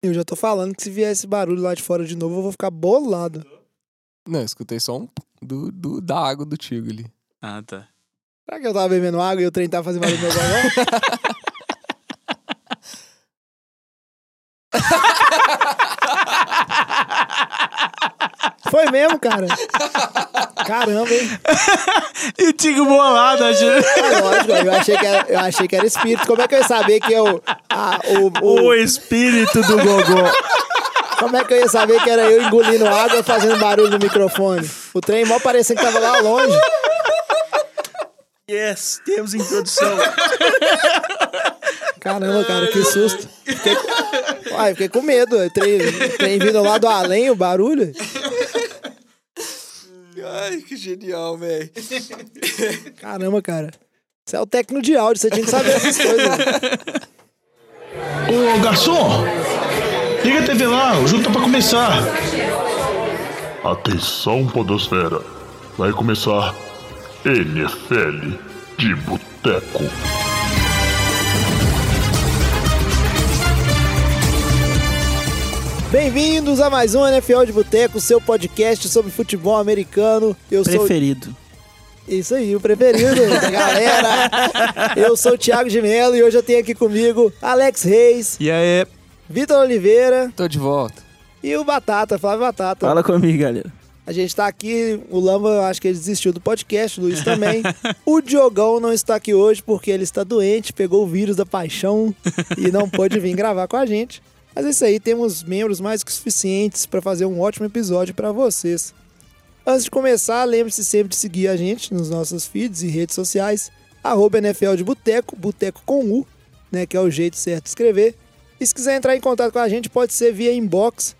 Eu já tô falando que se vier esse barulho lá de fora de novo, eu vou ficar bolado. Não, eu escutei só um do, do, da água do Tigo ali. Ah, tá. Será que eu tava bebendo água e o trem tava fazendo barulho no meu? Foi mesmo, cara. Caramba, hein? E o Tigo bolado, achando... É lógico, eu achei, que era, eu achei que era espírito. Como é que eu ia saber que eu. Ah, o, o- O espírito do Gogô. como é que eu ia saber que era eu engolindo água e fazendo barulho no microfone? O trem mal parecendo que tava lá longe. Yes, temos introdução. Caramba, cara, que susto. Fiquei, Uai, fiquei com medo. O trem, o trem vindo lá do além, o barulho. Ai, que genial, velho. Caramba, cara. Você é o técnico de áudio, você tinha que saber essas coisas. Ô garçom, liga a TV lá, o jogo tá pra começar. Atenção, Podosfera. Vai começar NFL de Boteco. Bem-vindos a mais um NFL de Boteco, seu podcast sobre futebol americano. Eu sou Preferido. Isso aí, o preferido galera. Eu sou o Thiago de Mello e hoje eu tenho aqui comigo Alex Reis, E aí? Vitor Oliveira Tô de volta. e o Batata, Flávio Batata. Fala comigo, galera. A gente tá aqui, o Lamba, eu acho que ele desistiu do podcast, o Luiz também. o Diogão não está aqui hoje porque ele está doente, pegou o vírus da paixão e não pôde vir gravar com a gente. Mas é isso aí, temos membros mais que suficientes para fazer um ótimo episódio para vocês. Antes de começar, lembre-se sempre de seguir a gente nos nossos feeds e redes sociais, arroba NFL de Boteco, Boteco com U, né, que é o jeito certo de escrever. E se quiser entrar em contato com a gente, pode ser via inbox,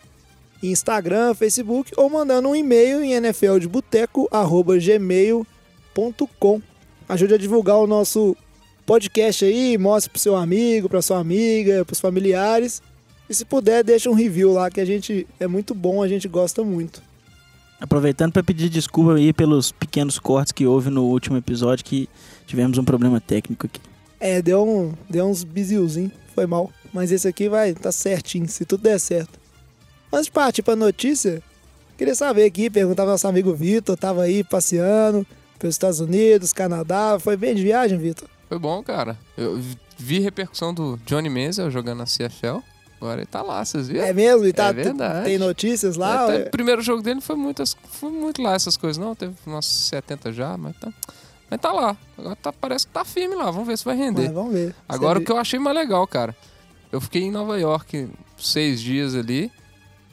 Instagram, Facebook ou mandando um e-mail em nfldeboteco@gmail.com. Ajude a divulgar o nosso podcast aí, mostre pro seu amigo, pra sua amiga, pros familiares. E se puder, deixa um review lá que a gente é muito bom, a gente gosta muito. Aproveitando para pedir desculpa aí pelos pequenos cortes que houve no último episódio, que tivemos um problema técnico aqui. É, deu, um, deu uns bizilzinhos, foi mal. Mas esse aqui vai tá certinho, se tudo der certo. Antes de partir pra notícia, queria saber aqui, perguntar pro nosso amigo Vitor, tava aí passeando pelos Estados Unidos, Canadá, foi bem de viagem, Vitor? Foi bom, cara. Eu vi repercussão do Johnny Manziel jogando na CFL. Agora ele tá lá, vocês viram? É mesmo? E tá, É verdade. tem notícias lá? Até o primeiro jogo dele foi, muitas, foi muito lá essas coisas, não. Teve umas 70 já, mas tá, mas tá lá. Agora tá, parece que tá firme lá. Vamos ver se vai render. Mas vamos ver. Agora o Você que eu achei mais legal, cara. Eu fiquei em Nova York seis dias ali.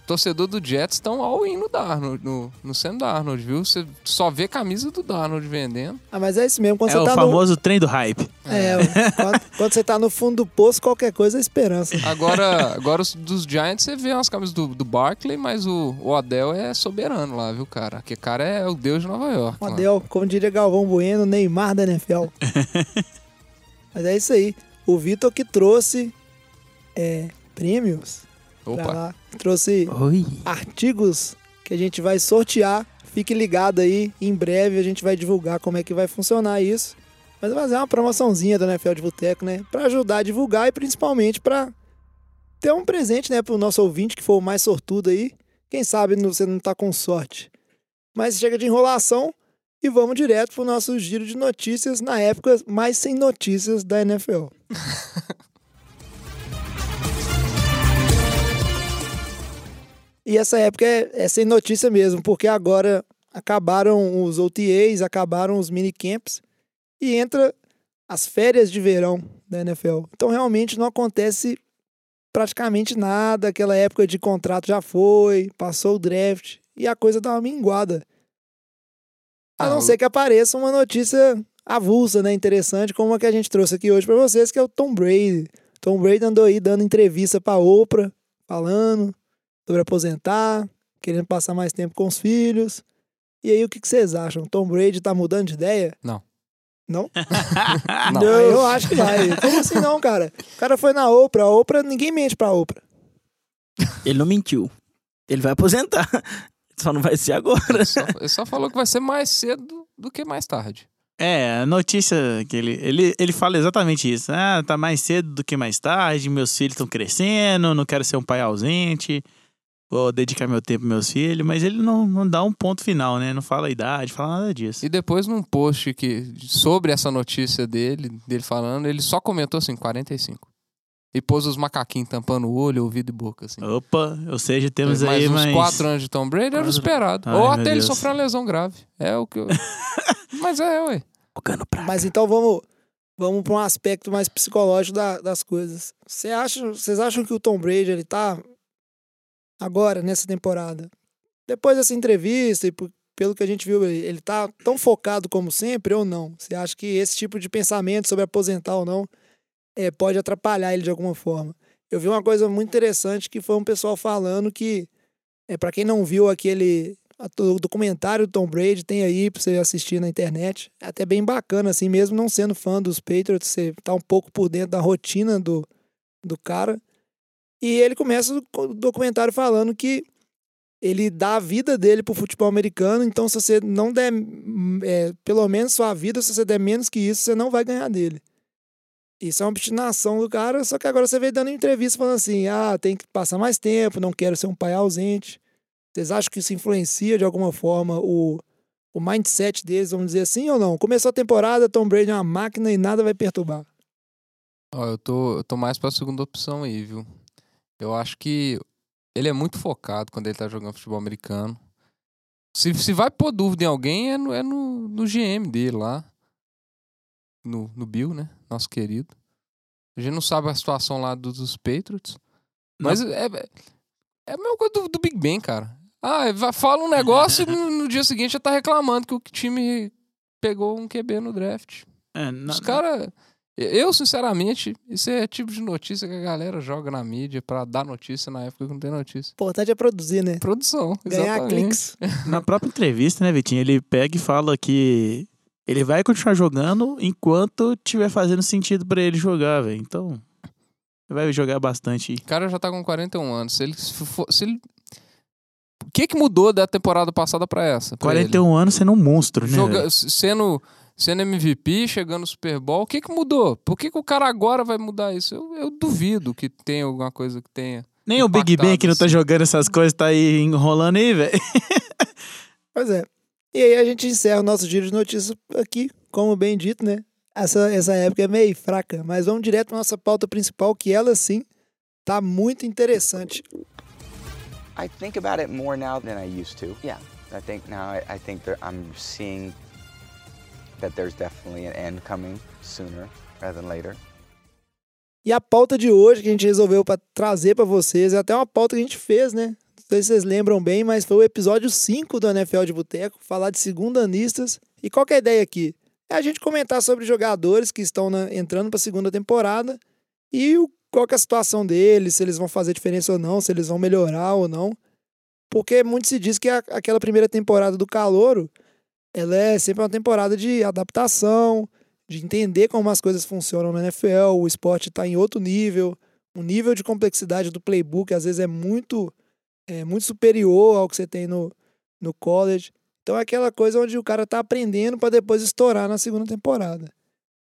Torcedor do Jets estão all-in no Darnold, no, no Sam Darnold, viu? Você só vê camisa do Darnold vendendo. Ah, mas é isso mesmo. Quando é você o tá famoso trem do hype. no. É, quando, quando você tá no fundo do poço, qualquer coisa é esperança. Agora, agora os dos Giants você vê umas camisas do, do Barkley, mas o, o Odell é soberano lá, viu, cara? Que cara é o deus de Nova York. lá. Adel, como diria Galvão Bueno, Neymar da NFL. Mas é isso aí. O Vitor que trouxe é, prêmios Opa, lá. Trouxe Oi. artigos que a gente vai sortear. Fique ligado aí, em breve a gente vai divulgar como é que vai funcionar isso. Mas vai fazer uma promoçãozinha da NFL de Boteco, né? Pra ajudar a divulgar e principalmente pra ter um presente, né, pro nosso ouvinte que for o mais sortudo aí. Quem sabe você não tá com sorte. Mas chega de enrolação e vamos direto pro nosso giro de notícias na época mais sem notícias da NFL. E essa época é, é sem notícia mesmo, porque agora acabaram os OTAs, acabaram os minicamps e entra as férias de verão da NFL. Então realmente não acontece praticamente nada, aquela época de contrato já foi, passou o draft e a coisa dá uma minguada. A não Ah, ser que apareça uma notícia avulsa, né, interessante, como a que a gente trouxe aqui hoje para vocês, que é o Tom Brady. Tom Brady andou aí dando entrevista para Oprah, falando sobre aposentar, querendo passar mais tempo com os filhos. E aí, o que, que vocês acham? Tom Brady tá mudando de ideia? Não. Não? Não. eu acho que vai. Como assim não, cara? O cara foi na Oprah. A Oprah, ninguém mente pra Oprah. Ele não mentiu. Ele vai aposentar. Só não vai ser agora. Ele só, ele só falou que vai ser mais cedo do que mais tarde. É, a notícia que ele, ele, ele fala exatamente isso. Ah, tá mais cedo do que mais tarde, meus filhos estão crescendo, não quero ser um pai ausente, vou dedicar meu tempo aos meus filhos, mas ele não, não dá um ponto final, né? Não fala a idade, fala nada disso. E depois, num post que, sobre essa notícia dele, dele falando, ele só comentou assim, 45. E pôs os macaquinhos tampando o olho, ouvido e boca, assim. Opa, ou seja, temos mais aí uns mais. quatro anos de Tom Brady era o esperado. Ai, Ou até ele Deus. sofreu uma lesão grave. É o que eu... Mas é, ué. Mas então vamos, vamos para um aspecto mais psicológico da- das coisas. Você acha, vocês acham que o Tom Brady ele tá agora nessa temporada? Depois dessa entrevista e pelo que a gente viu, ele, ele tá tão focado como sempre ou não? Você acha que esse tipo de pensamento sobre aposentar ou não é, pode atrapalhar ele de alguma forma? Eu vi uma coisa muito interessante que foi um pessoal falando que é para quem não viu aquele documentário do Tom Brady tem aí pra você assistir na internet. É até bem bacana, assim, mesmo não sendo fã dos Patriots, você tá um pouco por dentro da rotina do, do cara. E ele começa o documentário falando que ele dá a vida dele pro futebol americano, então se você não der é, pelo menos sua vida, se você der menos que isso, você não vai ganhar dele. Isso é uma obstinação do cara, só que agora você vem dando entrevista falando assim: ah, tem que passar mais tempo, não quero ser um pai ausente. Vocês acham que isso influencia de alguma forma o, o mindset deles, vamos dizer assim ou não? Começou a temporada, Tom Brady é uma máquina e nada vai perturbar. Ó, eu tô, eu tô mais pra segunda opção aí, viu? Eu acho que ele é muito focado quando ele tá jogando futebol americano. Se, se vai pôr dúvida em alguém, é no, é no, no GM dele lá. No, no Bill, né? Nosso querido. A gente não sabe a situação lá do- dos Patriots. Mas é, é, é a mesma coisa do, do Big Ben, cara. Ah, fala um negócio e no, no dia seguinte já tá reclamando que o time pegou um QB no draft. É, na- Os caras. Eu, sinceramente, isso é tipo de notícia que a galera joga na mídia pra dar notícia na época que não tem notícia. O importante é produzir, né? Produção, Ganhar exatamente. cliques. Na própria entrevista, né, Vitinho? Ele pega e fala que ele vai continuar jogando enquanto tiver fazendo sentido pra ele jogar, velho. Então, ele vai jogar bastante. O cara já tá com 41 anos. Se ele. Se for- se ele... O que que mudou da temporada passada pra essa? pra ele? 41 anos sendo um monstro, né? Joga- sendo, sendo MVP, chegando no Super Bowl, o que que mudou? Por que, que o cara agora vai mudar isso? Eu, eu duvido que tenha alguma coisa que tenha. Nem o Big Ben que não tá assim. jogando essas coisas tá aí enrolando aí, velho. Pois é. E aí a gente encerra o nosso giro de notícias aqui, como bem dito, né? Essa, essa época é meio fraca, mas vamos direto à nossa pauta principal, que ela sim tá muito interessante. I think about it more now than I used to. Yeah. I think now I, I think there, I'm seeing that there's definitely an end coming sooner rather than later. E a pauta de hoje que a gente resolveu para trazer para vocês é até uma pauta que a gente fez, né? Não sei se vocês lembram bem, mas foi o episódio 5 do NFL de Boteco, falar de segundanistas. E qual é a ideia aqui? É a gente comentar sobre jogadores que estão na- entrando para a segunda temporada e o, qual é a situação deles, se eles vão fazer diferença ou não, se eles vão melhorar ou não. Porque muito se diz que a- aquela primeira temporada do Calouro, ela é sempre uma temporada de adaptação, de entender como as coisas funcionam na NFL, o esporte está em outro nível, o nível de complexidade do playbook às vezes é muito, é, muito superior ao que você tem no, no college. Então é aquela coisa onde o cara está aprendendo para depois estourar na segunda temporada.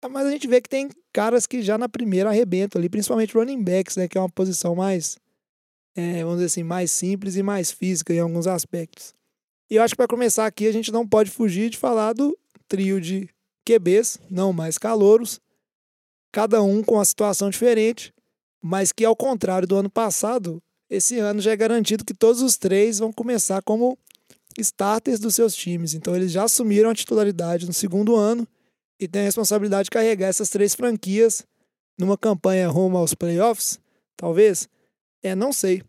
Mas a gente vê que tem caras que já na primeira arrebentam ali, principalmente running backs, né, que é uma posição mais, é, vamos dizer assim, mais simples e mais física em alguns aspectos. E eu acho que para começar aqui a gente não pode fugir de falar do trio de QBs, não mais calouros, cada um com uma situação diferente, mas que ao contrário do ano passado, esse ano já é garantido que todos os três vão começar como starters dos seus times. Então eles já assumiram a titularidade no segundo ano e têm a responsabilidade de carregar essas três franquias numa campanha rumo aos playoffs, talvez. É, não sei.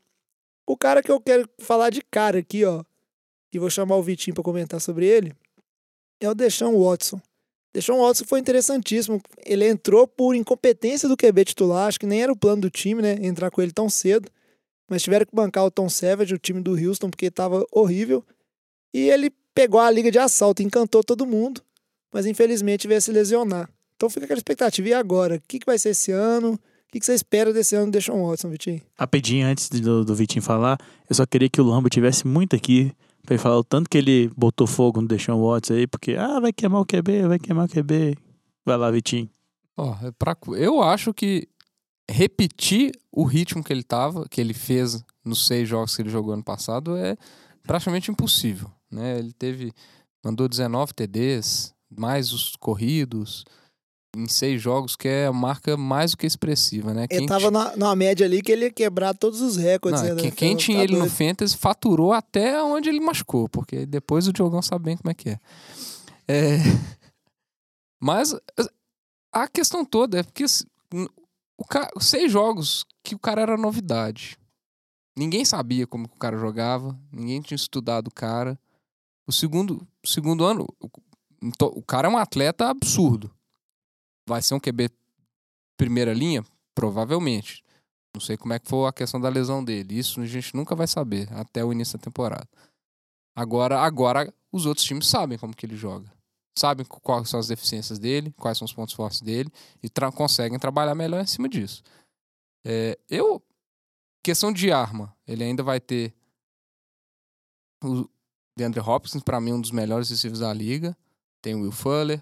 O cara que eu quero falar de cara aqui, ó, e vou chamar o Vitinho para comentar sobre ele, é o Deshaun Watson. Deshaun Watson foi interessantíssimo. Ele entrou por incompetência do QB titular, acho que nem era o plano do time, né? Entrar com ele tão cedo. Mas tiveram que bancar o Tom Savage, o time do Houston, porque estava horrível. E ele pegou a liga de assalto, encantou todo mundo, mas infelizmente veio se lesionar. Então fica aquela expectativa. E agora? O que, que vai ser esse ano? O que, que você espera desse ano do Deshaun Watson, Vitinho? Rapidinho, antes do, do Vitinho falar, eu só queria que o Lambo tivesse muito aqui Ele falar o tanto que ele botou fogo no Deshaun Watson aí, porque, ah, vai queimar o QB, vai queimar o QB. Vai lá, Vitinho. Ó, é pra- eu acho que repetir o ritmo que ele tava, que ele fez nos seis jogos que ele jogou ano passado, é praticamente impossível. Né? Ele teve. Mandou 19 TDs, mais os corridos, em seis jogos, que é a marca mais do que expressiva, né? Ele Quem tava ti- na, numa média ali que ele ia quebrar todos os recordes. Não, né, quem, quem NFL, tinha tá ele no. Fantasy faturou até onde ele machucou, porque depois o Diogão sabe bem como é que é. É, Mas a questão toda é porque assim, o seis jogos que o cara era novidade. Ninguém sabia como que o cara jogava, ninguém tinha estudado o cara. O segundo, segundo ano, o, o cara é um atleta absurdo. Vai ser um QB primeira linha? Provavelmente. Não sei como é que foi a questão da lesão dele. Isso a gente nunca vai saber até o início da temporada. Agora, agora os outros times sabem como que ele joga. Sabem qu- quais são as deficiências dele, quais são os pontos fortes dele e tra- conseguem trabalhar melhor em cima disso. É, eu, questão de arma, ele ainda vai ter o DeAndre Hopkins, para mim um dos melhores receivers da liga. Tem o Will Fuller,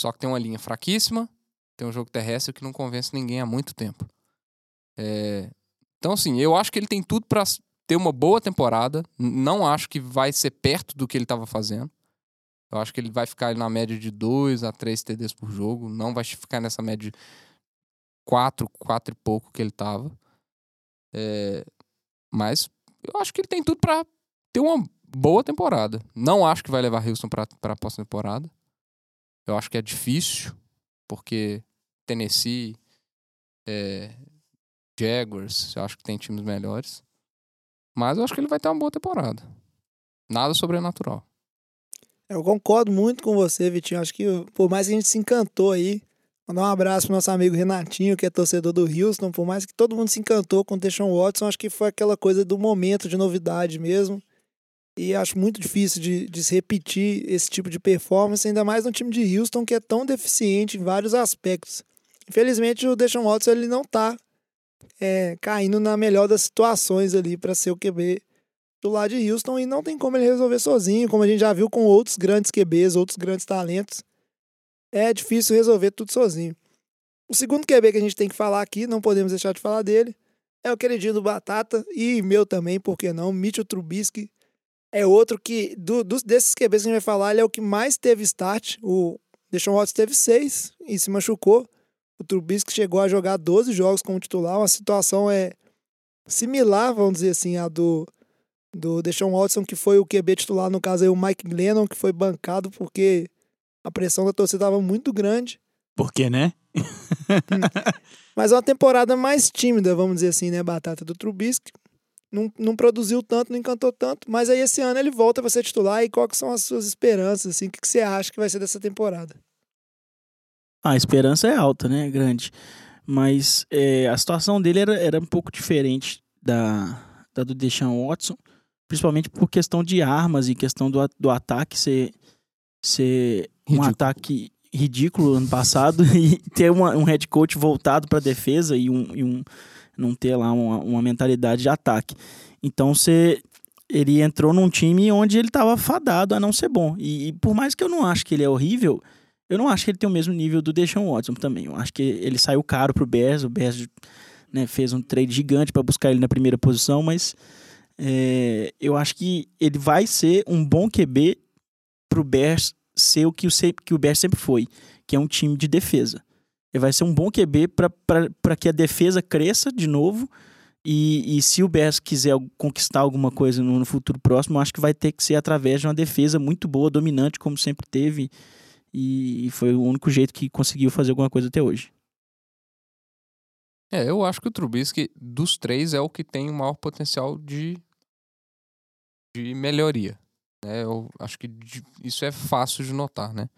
só que tem uma linha fraquíssima, tem um jogo terrestre que não convence ninguém há muito tempo. É, então, assim, eu acho que ele tem tudo para ter uma boa temporada. Não acho que vai ser perto do que ele estava fazendo. Eu acho que ele vai ficar na média de 2 a 3 TDs por jogo. Não vai ficar nessa média de 4, 4 e pouco que ele tava. É, mas eu acho que ele tem tudo para ter uma boa temporada. Não acho que vai levar Houston para a próxima temporada. Eu acho que é difícil, porque Tennessee, é, Jaguars, eu acho que tem times melhores. Mas eu acho que ele vai ter uma boa temporada. Nada sobrenatural. Eu concordo muito com você, Vitinho. Acho que por mais que a gente se encantou aí, mandar um abraço pro nosso amigo Renatinho, que é torcedor do Houston, por mais que todo mundo se encantou com o Deshaun Watson, acho que foi aquela coisa do momento de novidade mesmo. E acho muito difícil de, de se repetir esse tipo de performance, ainda mais no time de Houston, que é tão deficiente em vários aspectos. Infelizmente, o Deshaun Watson ele não tá é, caindo na melhor das situações ali para ser o QB do lado de Houston e não tem como ele resolver sozinho, como a gente já viu com outros grandes QBs, outros grandes talentos. É difícil resolver tudo sozinho. O segundo QB que a gente tem que falar aqui, não podemos deixar de falar dele, é o queridinho do Batata e meu também, por que não? Mitchell Trubisky é outro que, do, desses QBs que a gente vai falar, ele é o que mais teve start. O Deshaun Watson teve seis e se machucou. O Trubisky chegou a jogar 12 jogos como titular, uma situação é similar, vamos dizer assim, à do, do Deshaun Watson, que foi o QB titular, no caso aí o Mike Glennon, que foi bancado porque a pressão da torcida estava muito grande. Por quê, né? Mas é uma temporada mais tímida, vamos dizer assim, né, Batata do Trubisky. Não, não produziu tanto, não encantou tanto, mas aí esse ano ele volta para ser titular e quais são as suas esperanças, assim, o que, que você acha que vai ser dessa temporada? A esperança é alta, né? Grande. Mas é, a situação dele era, era um pouco diferente da, da do Deshaun Watson, principalmente por questão de armas e questão do, do ataque ser, ser um ataque ridículo ano passado e ter uma- um head coach voltado para defesa e, um, e um- não ter lá uma, uma mentalidade de ataque. Então você ele entrou num time onde ele estava fadado a não ser bom. E, e por mais que eu não acho que ele é horrível, eu não acho que ele tem o mesmo nível do Deshaun Watson também. Eu acho que ele saiu caro pro Bears, o Bears né, fez um trade gigante para buscar ele na primeira posição, mas é, eu acho que ele vai ser um bom QB pro Bears ser o que o, que o Bears sempre foi, que é um time de defesa. Ele vai ser um bom QB para que a defesa cresça de novo. E, e se o Bears quiser conquistar alguma coisa no, no futuro próximo, acho que vai ter que ser através de uma defesa muito boa, dominante, como sempre teve. E, e foi o único jeito que conseguiu fazer alguma coisa até hoje. É, eu acho que o Trubisky, dos três, é o que tem o maior potencial de, de melhoria. né? eu acho que de- isso é fácil de notar, né?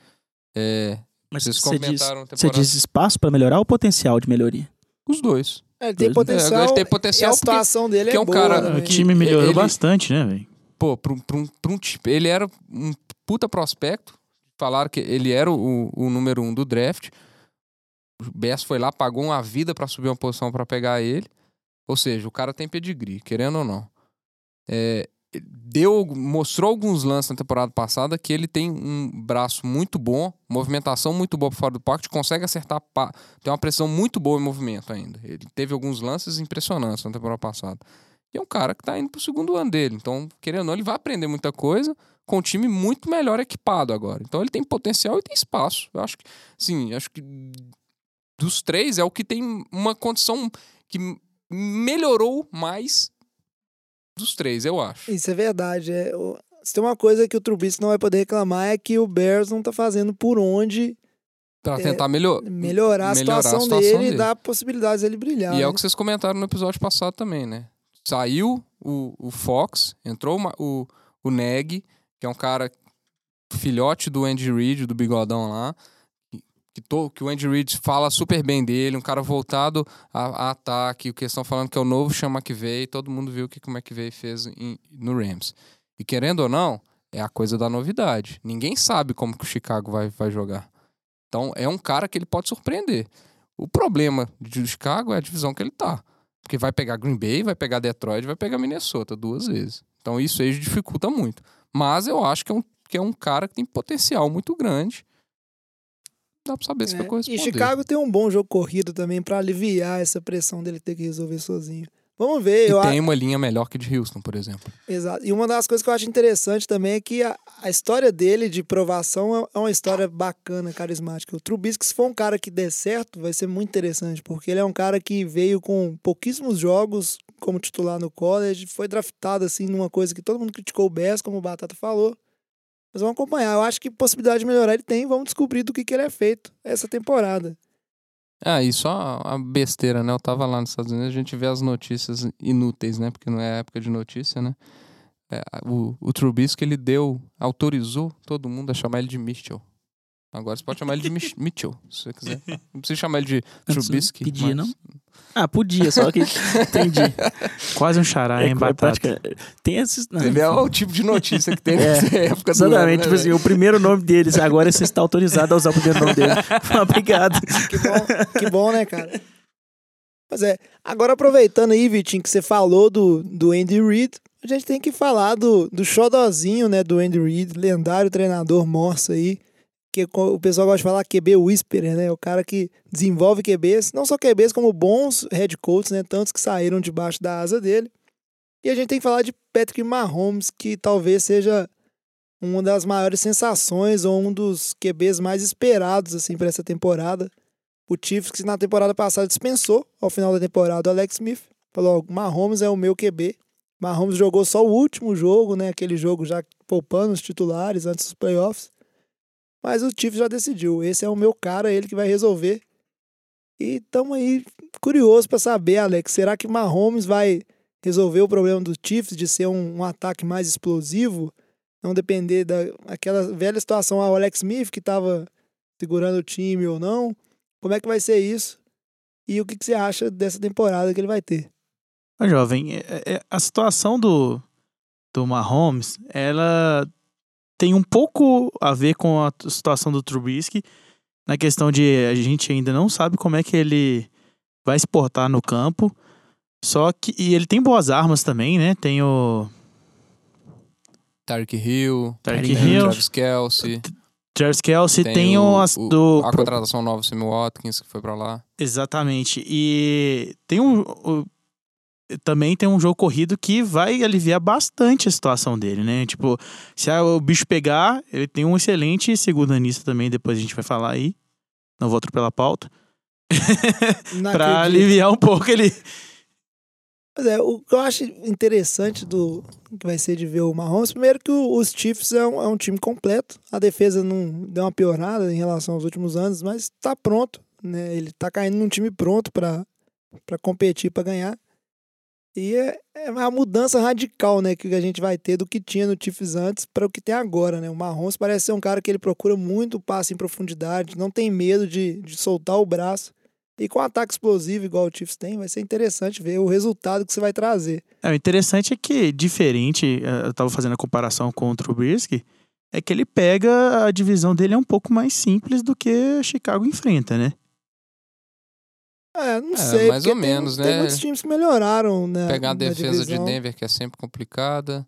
É, Mas vocês você diz, comentaram a você temporada... diz espaço para melhorar ou potencial de melhoria? Os dois. É, Ele tem Dois- potencial, ele tem e potencial a porque- situação dele porque é é um boa. cara- né? O time melhorou ele- bastante, né, velho? Pô, pra um, pra um, pra um tipo, ele era um puta prospecto. Falaram que ele era o, o número um do draft. O Bears foi lá, pagou uma vida pra subir uma posição pra pegar ele. Ou seja, o cara tem pedigree, querendo ou não. É, deu, mostrou alguns lances na temporada passada que ele tem um braço muito bom, movimentação muito boa fora do pocket, consegue acertar, tem uma pressão muito boa em movimento ainda. Ele teve alguns lances impressionantes na temporada passada. E é um cara que tá indo pro segundo ano dele. Então, querendo ou não, ele vai aprender muita coisa com um time muito melhor equipado agora. Então, ele tem potencial e tem espaço. Eu acho que, sim, acho que dos três é o que tem uma condição que melhorou mais dos três, eu acho. Isso é verdade. É, se tem uma coisa que o Trubisky não vai poder reclamar é que o Bears não tá fazendo por onde Pra É, tentar melhor, melhorar a, melhorar situação, dele, e dar possibilidades dele brilhar. E é né? o que vocês comentaram no episódio passado também, né? Saiu o, o Fox, entrou o, o Neg, que é um cara filhote do Andy Reid, do bigodão lá, que, que, to- que o Andy Reid fala super bem dele, um cara voltado a, a ataque, o que estão falando que é o novo Sean McVay, todo mundo viu o que o McVay fez em- no Rams. E querendo ou não, é a coisa da novidade. Ninguém sabe como que o Chicago vai, vai jogar. Então é um cara que ele pode surpreender. O problema de Chicago é a divisão que ele tá. Porque vai pegar Green Bay, vai pegar Detroit, vai pegar Minnesota duas vezes. Então isso aí dificulta muito. Mas eu acho que é um, que é um cara que tem potencial muito grande. Dá pra saber se É, vai corresponder. E Chicago tem um bom jogo corrido também pra aliviar essa pressão dele ter que resolver sozinho. Vamos ver, E tem a- uma linha melhor que de Houston, por exemplo. Exato. E uma das coisas que eu acho interessante também é que a, a história dele de provação é- é uma história bacana, carismática. O Trubisky, se for um cara que der certo, vai ser muito interessante, porque ele é um cara que veio com pouquíssimos jogos como titular no college, foi draftado assim numa coisa que todo mundo criticou o Bears, como o Batata falou. Mas vamos acompanhar. Eu acho que possibilidade de melhorar ele tem, vamos descobrir do que, que ele é feito essa temporada. Ah, e só a besteira, né? Eu tava lá nos Estados Unidos, a gente vê as notícias inúteis, né? Porque não é época de notícia, né? É, o, o Trubisky, ele deu, autorizou todo mundo a chamar ele de Mitchell. Agora você pode chamar ele de Mich- Mitchell, se você quiser. Não precisa chamar ele de Antes Trubisky. não pedia, mas- não? Ah, podia, só que entendi. Quase um xará, hein, É, batata. prática- Tem esses. não, Ele é o tipo de notícia que tem É, nessa época do ano, Exatamente, né, tipo assim, o primeiro nome deles, agora você está autorizado a usar o primeiro nome dele. Obrigado. Que bom, que bom, né, cara? Mas é, agora aproveitando aí, Vitinho, que você falou do, do Andy Reid, a gente tem que falar do, do xodozinho, né, do Andy Reid, lendário treinador morso aí, que o pessoal gosta de falar QB Whisperer, né, o cara que desenvolve QBs, não só QBs, como bons head coaches, né, tantos que saíram debaixo da asa dele. E a gente tem que falar de Patrick Mahomes, que talvez seja uma das maiores sensações ou um dos QBs mais esperados, assim, para essa temporada. O Chiefs, que na temporada passada dispensou, ao final da temporada, o Alex Smith. Falou, Mahomes é o meu QB. Mahomes jogou só o último jogo, né? Aquele jogo já poupando os titulares antes dos playoffs. Mas o Chiefs já decidiu. Esse é o meu cara, ele que vai resolver. E estamos aí curiosos para saber, Alex. Será que Mahomes vai resolver o problema do Chiefs de ser um, um ataque mais explosivo? Não depender daquela velha situação, ah, o Alex Smith que estava segurando o time ou não. Como é que vai ser isso? E o que, que você acha dessa temporada que ele vai ter? Ô, jovem, é- é- a situação do, do Mahomes, ela tem um pouco a ver com a situação do Trubisky, na questão de a gente ainda não sabe como é que ele vai se portar no campo. Só que. E ele tem boas armas também, né? Tem o Tyreek Hill, o Hill. Travis Kelsey, Jarvis Kelsey, tem, tem, o, as- o- do. a contratação nova, Samuel Watkins, que foi pra lá. Exatamente. E tem um. o- também tem um jogo corrido que vai aliviar bastante a situação dele, né? Tipo, se o bicho pegar, ele tem um excelente seguranista também, depois a gente vai falar aí. Não vou atropelar a pauta. Acredito. aliviar um pouco ele. É, o que eu acho interessante do que vai ser de ver o Mahomes, primeiro que o- os Chiefs é um, é um time completo. A defesa não deu uma piorada em relação aos últimos anos, mas tá pronto, né? Ele tá caindo num time pronto para para competir, para ganhar. E é, é uma mudança radical, né, que a gente vai ter do que tinha no Chiefs antes para o que tem agora, né? O Mahomes parece ser um cara que ele procura muito passe em profundidade, não tem medo de, de soltar o braço. E com ataque explosivo igual o Chiefs tem, vai ser interessante ver o resultado que você vai trazer. É, o interessante é que, diferente, eh, eu tava fazendo a comparação com o Trubisky, é que ele pega a divisão dele é um pouco mais simples do que Chicago enfrenta, né? É, não É, sei. mais ou tem- menos, tem, né? muitos times que melhoraram, né? Pegar a defesa de. Denver, que é sempre complicada.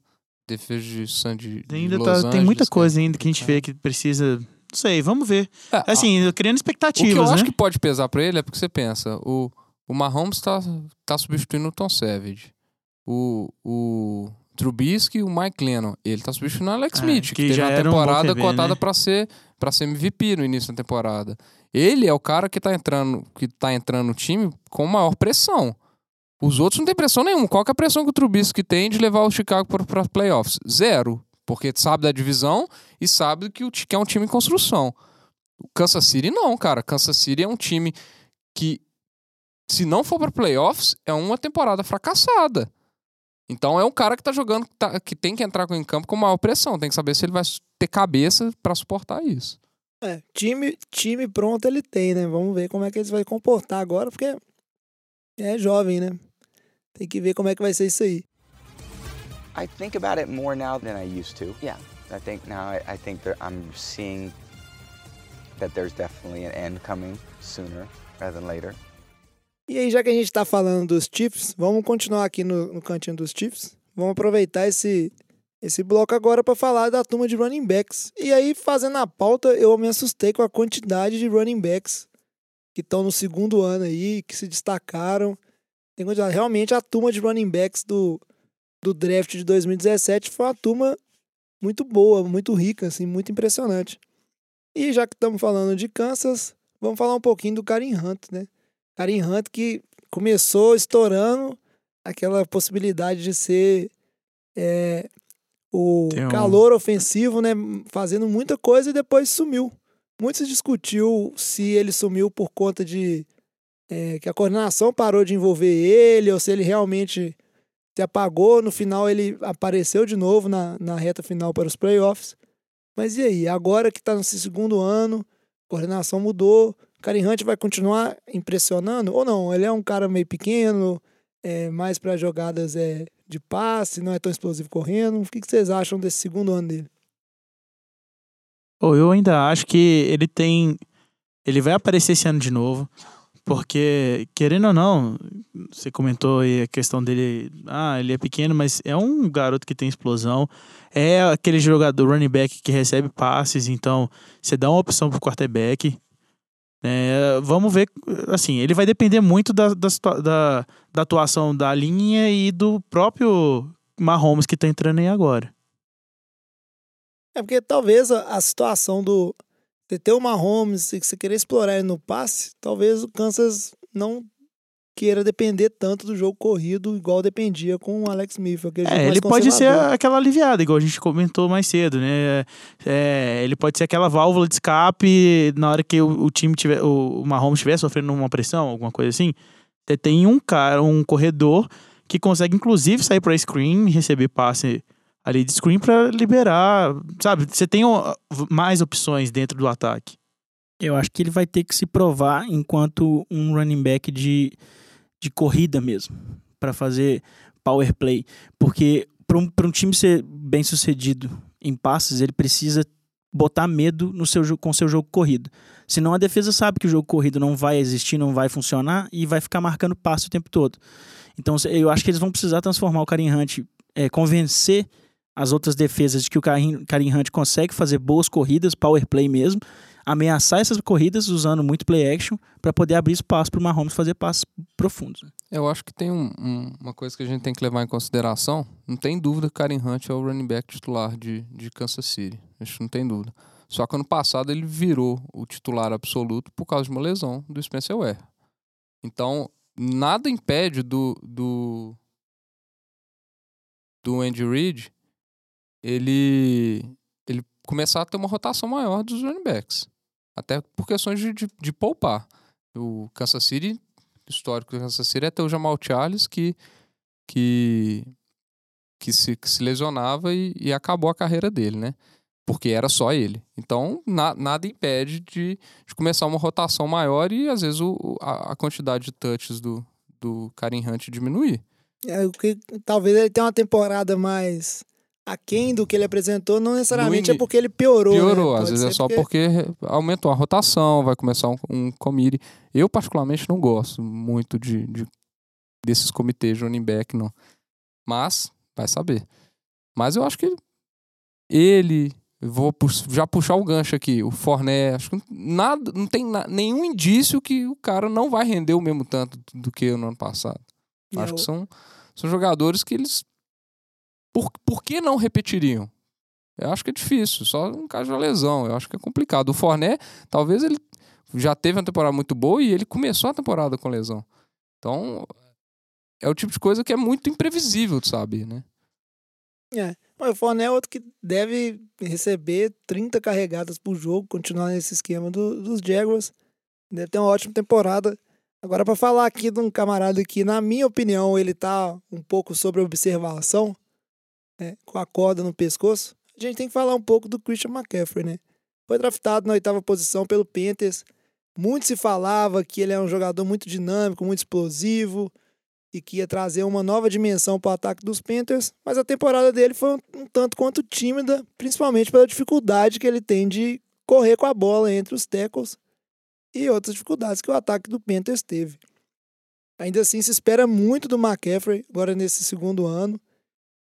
defesa de Sandy. de Ainda Los tá- tem Angeles, muita cara. coisa ainda que a gente vê que precisa. Não sei, vamos ver. É, Assim, criando O expectativas, que eu né? acho que pode pesar pra ele é porque você pensa, o, o Mahomes tá, tá substituindo o Tom Savage. O, o Trubisky e o Mike Lennon. Ele tá substituindo o Alex É, Smith, que que, teve já uma era um temporada QB, cotada né? pra ser para ser MVP no início da temporada. Ele é o cara que tá entrando, que tá entrando no time com maior pressão. Os outros não tem pressão nenhuma. Qual é a pressão que o Trubisky tem de levar o Chicago para playoffs? Zero. Porque sabe da divisão e sabe que, o, que é um time em construção. O Kansas City não, cara. Kansas City é um time que, se não for para playoffs, é uma temporada fracassada. Então é um cara que tá jogando, que, tá- que tem que entrar em campo com maior pressão. Tem que saber se ele vai ter cabeça para suportar isso. É, time, time pronto ele tem, né? Vamos ver como é que eles vão comportar agora, porque é jovem, né? Tem que ver como é que vai ser isso aí. I think about it more now than I used to. Yeah, I think now I, I think there, I'm seeing that there's definitely an end coming sooner rather than later. E aí, já que a gente tá falando dos Chiefs, vamos continuar aqui no, no cantinho dos Chiefs. Vamos aproveitar esse, esse bloco agora para falar da turma de running backs. E aí, fazendo a pauta, eu me assustei com a quantidade de running backs que estão no segundo ano aí, que se destacaram. Tem. Realmente, a turma de running backs do, do draft de 2017 foi uma turma muito boa, muito rica, assim, muito impressionante. E já que estamos falando de Kansas, vamos falar um pouquinho do Karim Hunt, né? Karim Hunt que começou estourando aquela possibilidade de ser é, o um- calor ofensivo, né? Fazendo muita coisa e depois sumiu. Muito se discutiu se ele sumiu por conta de é, que a coordenação parou de envolver ele ou se ele realmente se apagou. No final ele apareceu de novo na, na reta final para os playoffs. Mas e aí? Agora que está no segundo ano, a coordenação mudou. Karim Hunt vai continuar impressionando ou não? Ele é um cara meio pequeno, é, mais para jogadas é, de passe, não é tão explosivo correndo. O que, vocês acham desse segundo ano dele? Pô, eu ainda acho que ele tem. Ele vai aparecer esse ano de novo. Porque, querendo ou não, você comentou aí a questão dele. Ah, ele é pequeno, mas é um garoto que tem explosão. É aquele jogador running back que recebe passes, então você dá uma opção pro quarterback. É, vamos ver, assim, ele vai depender muito da, da, da, da atuação da linha e do próprio Mahomes que tá entrando aí agora. É porque talvez a, a situação do ter o Mahomes e você querer explorar ele no passe, talvez o Kansas não queira depender tanto do jogo corrido igual dependia com o Alex Smith. É, ele pode ser aquela aliviada, igual a gente comentou mais cedo, né? É, ele pode ser aquela válvula de escape na hora que o, o time tiver, o, o Mahomes estiver sofrendo uma pressão, alguma coisa assim. Você tem um cara, um corredor que consegue inclusive sair para screen, receber passe ali de screen para liberar, sabe? Você tem mais opções dentro do ataque. Eu acho que ele vai ter que se provar enquanto um running back de, de corrida mesmo, para fazer power play. Porque para um, um time ser bem sucedido em passes, ele precisa botar medo no seu, com seu jogo corrido. Senão a defesa sabe que o jogo corrido não vai existir, não vai funcionar e vai ficar marcando passe o tempo todo. Então eu acho que eles vão precisar transformar o Karim Hunt, é, convencer as outras defesas de que o Karim, Karim Hunt consegue fazer boas corridas, power play mesmo, ameaçar essas corridas usando muito play action para poder abrir espaço para o Mahomes fazer passes profundos. Eu acho que tem um- um- uma coisa que a gente tem que levar em consideração. Não tem dúvida que Karen Hunt é o running back titular de, de Kansas City. Que não tem dúvida. Só que ano passado ele virou o titular absoluto por causa de uma lesão do Spencer Ware. Então, nada impede do, do, do Andy Reid ele começar a ter uma rotação maior dos running backs. Até por questões de, de, de poupar. O Kansas City histórico do Kansas City é ter o Jamal Charles que que que se, que se lesionava e, e acabou a carreira dele, né? Porque era só ele. Então, na- nada impede de, de começar uma rotação maior e, às vezes, o, a, a quantidade de touches do, do Karim Hunt diminuir. É, que, talvez ele tenha uma temporada mais aquém do que ele apresentou, não necessariamente é porque ele piorou. né? Piorou, às Pode vezes é só porque aumentou a rotação, vai começar um, um committee. Eu, particularmente, não gosto muito de, de- desses comitês de running back, não. Mas, vai saber. Mas eu acho que ele, eu vou já puxar o gancho aqui, o Forné, acho que nada, não tem na- nenhum indício que o cara não vai render o mesmo tanto do que no ano passado. E Acho que são, são jogadores que eles. Por, por que não repetiriam? Eu acho que é difícil, só um caso de lesão. Eu acho que é complicado. O Forné, talvez ele já teve uma temporada muito boa e ele começou a temporada com lesão. Então, é o tipo de coisa que é muito imprevisível de saber, né? Mas o Forné é outro que deve receber 30 carregadas por jogo, continuar nesse esquema do- dos Jaguars. Deve ter uma ótima temporada. Agora, para falar aqui de um camarada que, na minha opinião, ele tá um pouco sobre observação, né, com a corda no pescoço, a gente tem que falar um pouco do Christian McCaffrey, né? Foi draftado na oitava posição pelo Panthers. Muito se falava que ele é um jogador muito dinâmico, muito explosivo, e que ia trazer uma nova dimensão para o ataque dos Panthers, mas a temporada dele foi um, tanto quanto tímida, principalmente pela dificuldade que ele tem de correr com a bola entre os tackles e outras dificuldades que o ataque do Panthers teve. Ainda assim, se espera muito do McCaffrey agora nesse segundo ano.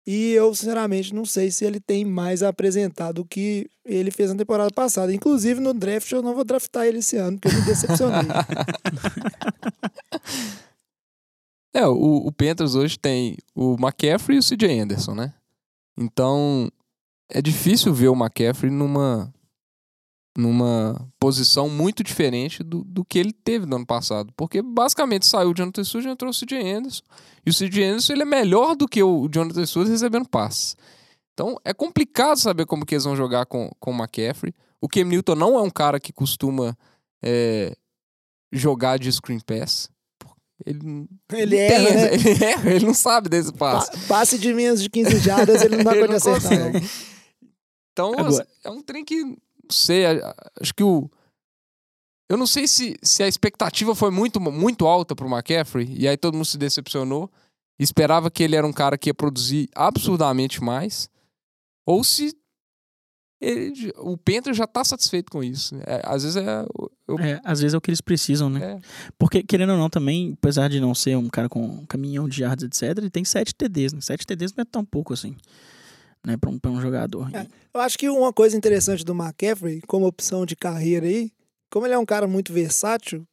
E eu, sinceramente, não sei se ele tem mais a apresentar do que ele fez na temporada passada. Inclusive, no draft, eu não vou draftar ele esse ano, porque eu me decepcionei. É, o, o Panthers hoje tem o McCaffrey e o CJ Anderson, né? Então, é difícil ver o McCaffrey numa numa posição muito diferente do, do que ele teve no ano passado. Porque basicamente saiu o Jonathan Stewart e entrou o CJ Anderson. E o CJ Anderson ele é melhor do que o Jonathan Stewart recebendo passes. Então é complicado saber como que eles vão jogar com, com o McCaffrey. O Cam Newton não é um cara que costuma é, jogar de screen pass. Ele, Ele tem erra, né? esse- ele erra, ele não sabe desse Pa- passe. passe de menos de 15 jardas, ele não dá Ele não acertar. consegue. Então, Agora- é um trem que, sei, acho que o... Eu não sei se, se a expectativa foi muito, muito alta pro McCaffrey, e aí todo mundo se decepcionou, esperava que ele era um cara que ia produzir absurdamente mais, ou se ele- o Panther já tá satisfeito com isso. É, às vezes é... eu- É, às vezes é o que eles precisam, né? É. Porque, querendo ou não, também, apesar de não ser um cara com um caminhão de yards, etc., ele tem 7 TDs, né? 7 TDs não é tão pouco assim, né? Pra um, um jogador. É. Eu acho que uma coisa interessante do McCaffrey, como opção de carreira aí, como ele é um cara muito versátil,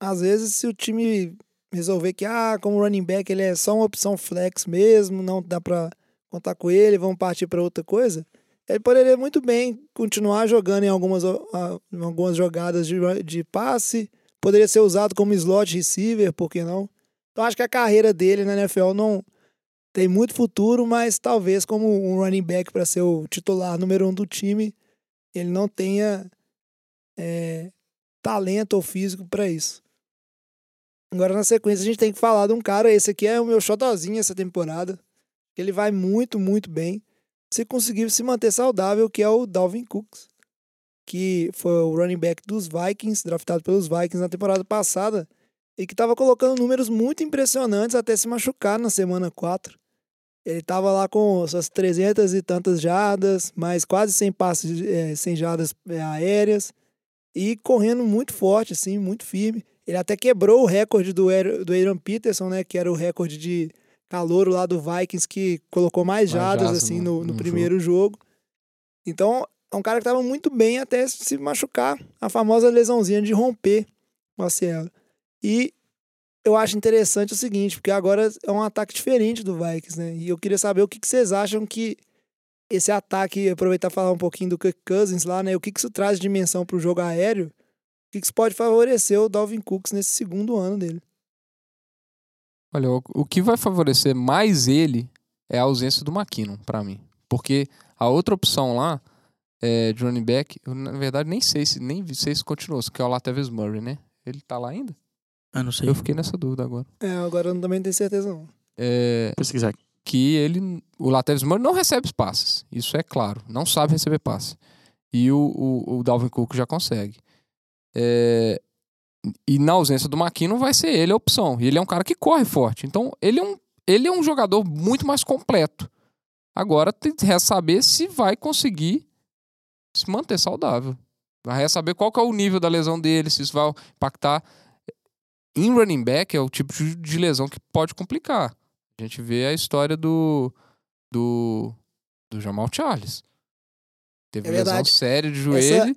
às vezes se o time resolver que, ah, como running back ele é só uma opção flex mesmo, não dá pra contar com ele, vamos partir pra outra coisa, ele poderia muito bem continuar jogando em algumas, em algumas jogadas de, de passe, poderia ser usado como slot receiver, por que não? Então acho que a carreira dele na NFL não tem muito futuro, mas talvez como um running back para ser o titular número um do time, ele não tenha é, talento ou físico para isso. Agora na sequência a gente tem que falar de um cara, esse aqui é o meu xodozinho essa temporada. Ele vai muito, muito bem. Se conseguir se manter saudável, que é o Dalvin Cooks, que foi o running back dos Vikings, draftado pelos Vikings na temporada passada, e que estava colocando números muito impressionantes até se machucar na semana 4. Ele estava lá com suas 300 e tantas jardas, mais quase 100 passes, é, 100 jardas é, aéreas, e correndo muito forte, assim, muito firme. Ele até quebrou o recorde do, do Aaron Peterson, né, que era o recorde de calouro lá do Vikings, que colocou mais Mais jardas, jardas assim, no- no, primeiro jogo. Então, é um cara que estava muito bem até se machucar, a famosa lesãozinha de romper o ACL. E eu acho interessante o seguinte, porque agora é um ataque diferente do Vikings, né? E eu queria saber o que, que vocês acham que esse ataque, aproveitar e falar um pouquinho do Kirk Cousins lá, né? O que, que isso traz de dimensão para o jogo aéreo? O que, que isso pode favorecer o Dalvin Cooks nesse segundo ano dele? Olha, o, que vai favorecer mais ele é a ausência do McKinnon, pra mim. Porque a outra opção lá, é, de running back, eu na verdade nem sei se nem sei se continuou, que é o Latavius Murray, né? Ele tá lá ainda? Ah, não sei. Eu fiquei nessa dúvida agora. É, agora eu também não tenho certeza não. É, Pesquisar aqui. que ele, o Latavius Murray não recebe os passes, isso é claro, não sabe receber passe. E o, o, o Dalvin Cook já consegue. É, e na ausência do McKinnon vai ser ele a opção. E ele é um cara que corre forte. Então, ele é um, ele é um jogador muito mais completo. Agora, tem que saber se vai conseguir se manter saudável. Vai saber qual que é o nível da lesão dele, se isso vai impactar. Em running back é o tipo de lesão que pode complicar. A gente vê a história do, do do Jamal Charles. Teve É lesão séria de joelho.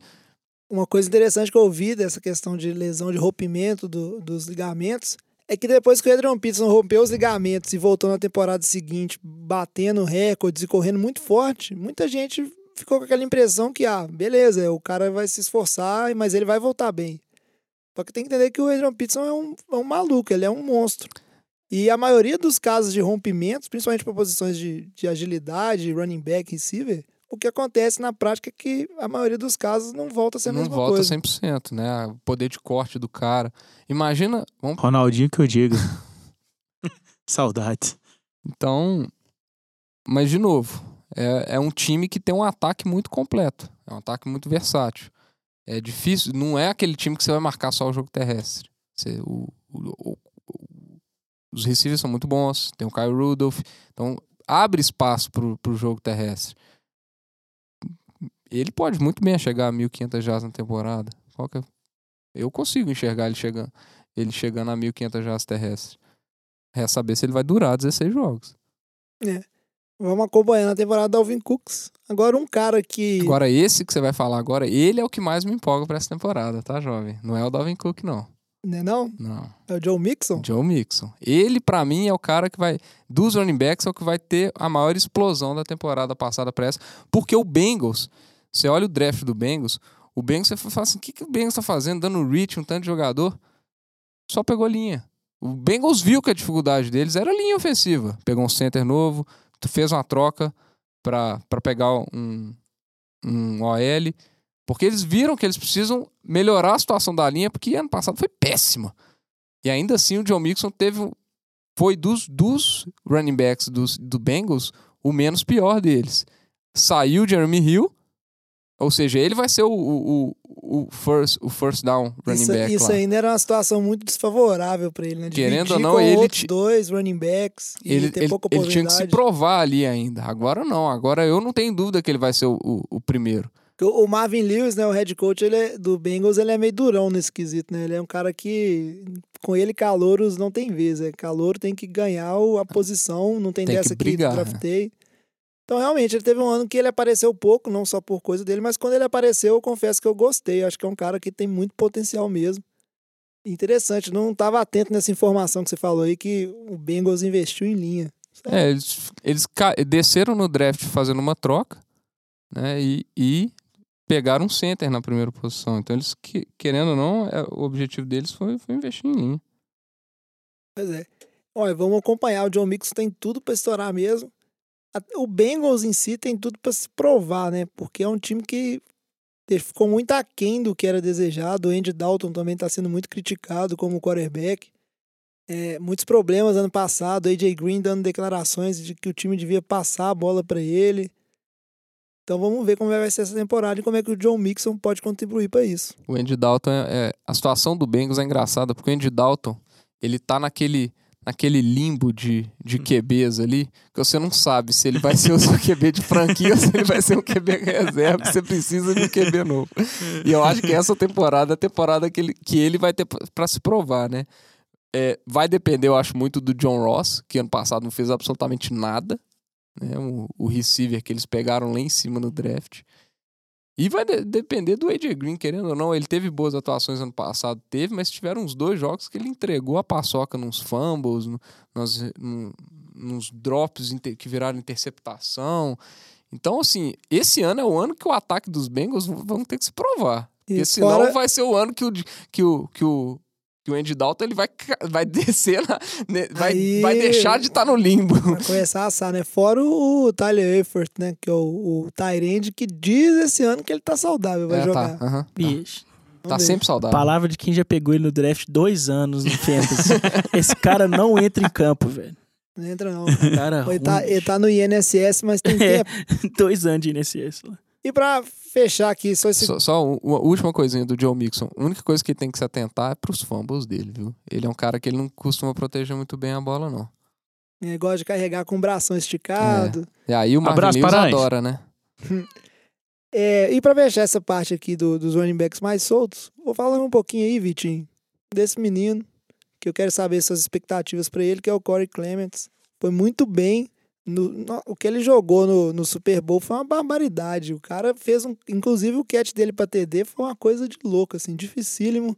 Uma coisa interessante que eu ouvi dessa questão de lesão de rompimento do- dos ligamentos é que depois que o Adrian Peterson rompeu os ligamentos e voltou na temporada seguinte batendo recordes e correndo muito forte, muita gente ficou com aquela impressão que, ah, beleza, o cara vai se esforçar, mas ele vai voltar bem. Só que tem que entender que o Adrian Peterson é um, é um maluco, ele é um monstro. E a maioria dos casos de rompimentos, principalmente para posições de, de agilidade, running back, receiver, o que acontece na prática é que a maioria dos casos não volta a ser a não mesma volta coisa. 100%, né? O poder de corte do cara. Imagina, vamos Ronaldinho que eu digo. Saudades. Então, mas de novo, é, é um time que tem um ataque muito completo, é um ataque muito versátil. É difícil, não é aquele time que você vai marcar só o jogo terrestre. Você- o- o- o- os receivers são muito bons, tem o Kyle Rudolph, então abre espaço pro, pro jogo terrestre. Ele pode muito bem chegar a 1.500 jardas na temporada. É? Eu consigo enxergar ele chegando, ele chegando a 1.500 jardas terrestres. É saber se ele vai durar 16 jogos. Vamos acompanhando a temporada do Alvin Cooks. Agora um cara que. Agora, esse que você vai falar agora, ele é o que mais me empolga pra essa temporada, tá, jovem? Não é o Dalvin Cook, não. Né, não? Não. É o Joe Mixon? Joe Mixon. Ele, pra mim, é o cara que vai. Dos running backs, é o que vai ter a maior explosão da temporada passada pra essa. Porque o Bengals, você olha o draft do Bengals, o Bengals, você fala assim: o que, que o Bengals tá fazendo? Dando reach, um tanto de jogador? Só pegou linha. O Bengals viu que a dificuldade deles era linha ofensiva. Pegou um center novo, fez uma troca pra pegar um, um OL. Porque eles viram que eles precisam melhorar a situação da linha, porque ano passado foi péssima. E ainda assim o John Mixon teve. Foi dos, dos running backs dos, do Bengals o menos pior deles. Saiu Jeremy Hill, ou seja, ele vai ser o, o, o, first, o first down running Isso, back isso lá. ainda era uma situação muito desfavorável pra ele, né? Querendo ou não, ele outros dois running backs e Ele, ele, ele tinha que se provar ali ainda. Agora não. Agora eu não tenho dúvida que ele vai ser o, o, o primeiro. O Marvin Lewis, né, o head coach ele é, do Bengals, ele é meio durão nesse quesito, né? Ele é um cara que, com ele, calouros não tem vez. É calouro tem que ganhar a posição, não tem, Tem que dessa que brigar, né? draftei. Então, realmente, ele teve um ano que ele apareceu pouco, não só por coisa dele, mas quando ele apareceu, eu confesso que eu gostei. Acho que é um cara que tem muito potencial mesmo. Interessante, não estava atento nessa informação que você falou aí, que o Bengals investiu em linha. É, eles, eles desceram no draft fazendo uma troca, né? E, e pegaram um center na primeira posição. Então, eles, que- querendo ou não, é, o objetivo deles foi, foi investir em linha. Pois é. Olha, vamos acompanhar. O John Mixon tem tudo para estourar mesmo. O Bengals em si tem tudo para se provar, né? Porque é um time que ficou muito aquém do que era desejado. O Andy Dalton também está sendo muito criticado como quarterback. É, muitos problemas ano passado. AJ Green dando declarações de que o time devia passar a bola para ele. Então vamos ver como vai ser essa temporada e como é que o John Mixon pode contribuir para isso. O Andy Dalton é, é- A situação do Bengals é engraçada, porque o Andy Dalton, ele tá naquele, naquele limbo de, de QBs ali, que você não sabe se ele vai ser o seu QB de franquia ou se ele vai ser um QB reserva, você precisa de um QB novo. E eu acho que essa temporada é a temporada que ele, que ele vai ter para se provar, né? É, vai depender, eu acho, muito do John Ross, que ano passado não fez absolutamente nada. Né? O, o receiver que eles pegaram lá em cima no draft. E vai de- depender do AJ Green, querendo ou não. Ele teve boas atuações ano passado, teve, mas tiveram uns dois jogos que ele entregou a paçoca nos fumbles, no, nos, num- nos drops que viraram interceptação. Então, assim, esse ano é o ano que o ataque dos Bengals vão ter que se provar. Porque E senão fora- vai ser o ano que o, que o, que o, que o Andy Dalton ele vai, vai descer, na- né, vai, Aí- vai deixar de estar no limbo. Vai começar a assar, né? Fora o Tyler Eifert, né? Que é o, o Tyrande que diz esse ano que ele tá saudável, vai É, jogar. tá, aham, tá. Bicho. Tá sempre saudável. Palavra de quem já pegou ele no draft dois anos no Fantasy. Esse cara não entra em campo, velho. Não entra, não. Cara, ele, tá, ruim. ele tá no INSS, mas tem É. tempo. dois anos de INSS lá. E pra fechar aqui, só esse. Só, só uma última coisinha do Joe Mixon. A única coisa que ele tem que se atentar é pros fumbles dele, viu? Ele é um cara que ele não costuma proteger muito bem a bola, não. Negócio de carregar com o bração esticado. E aí o Paranhos. adora, né? É, e pra fechar essa parte aqui do- dos running backs mais soltos, vou falar um pouquinho aí, Vitinho, desse menino, que eu quero saber suas expectativas pra ele, que é o Corey Clements. Foi muito bem no- no- o que ele jogou no, no Super Bowl foi uma barbaridade. O cara fez um. Inclusive o catch dele pra TD foi uma coisa de louco, assim, dificílimo.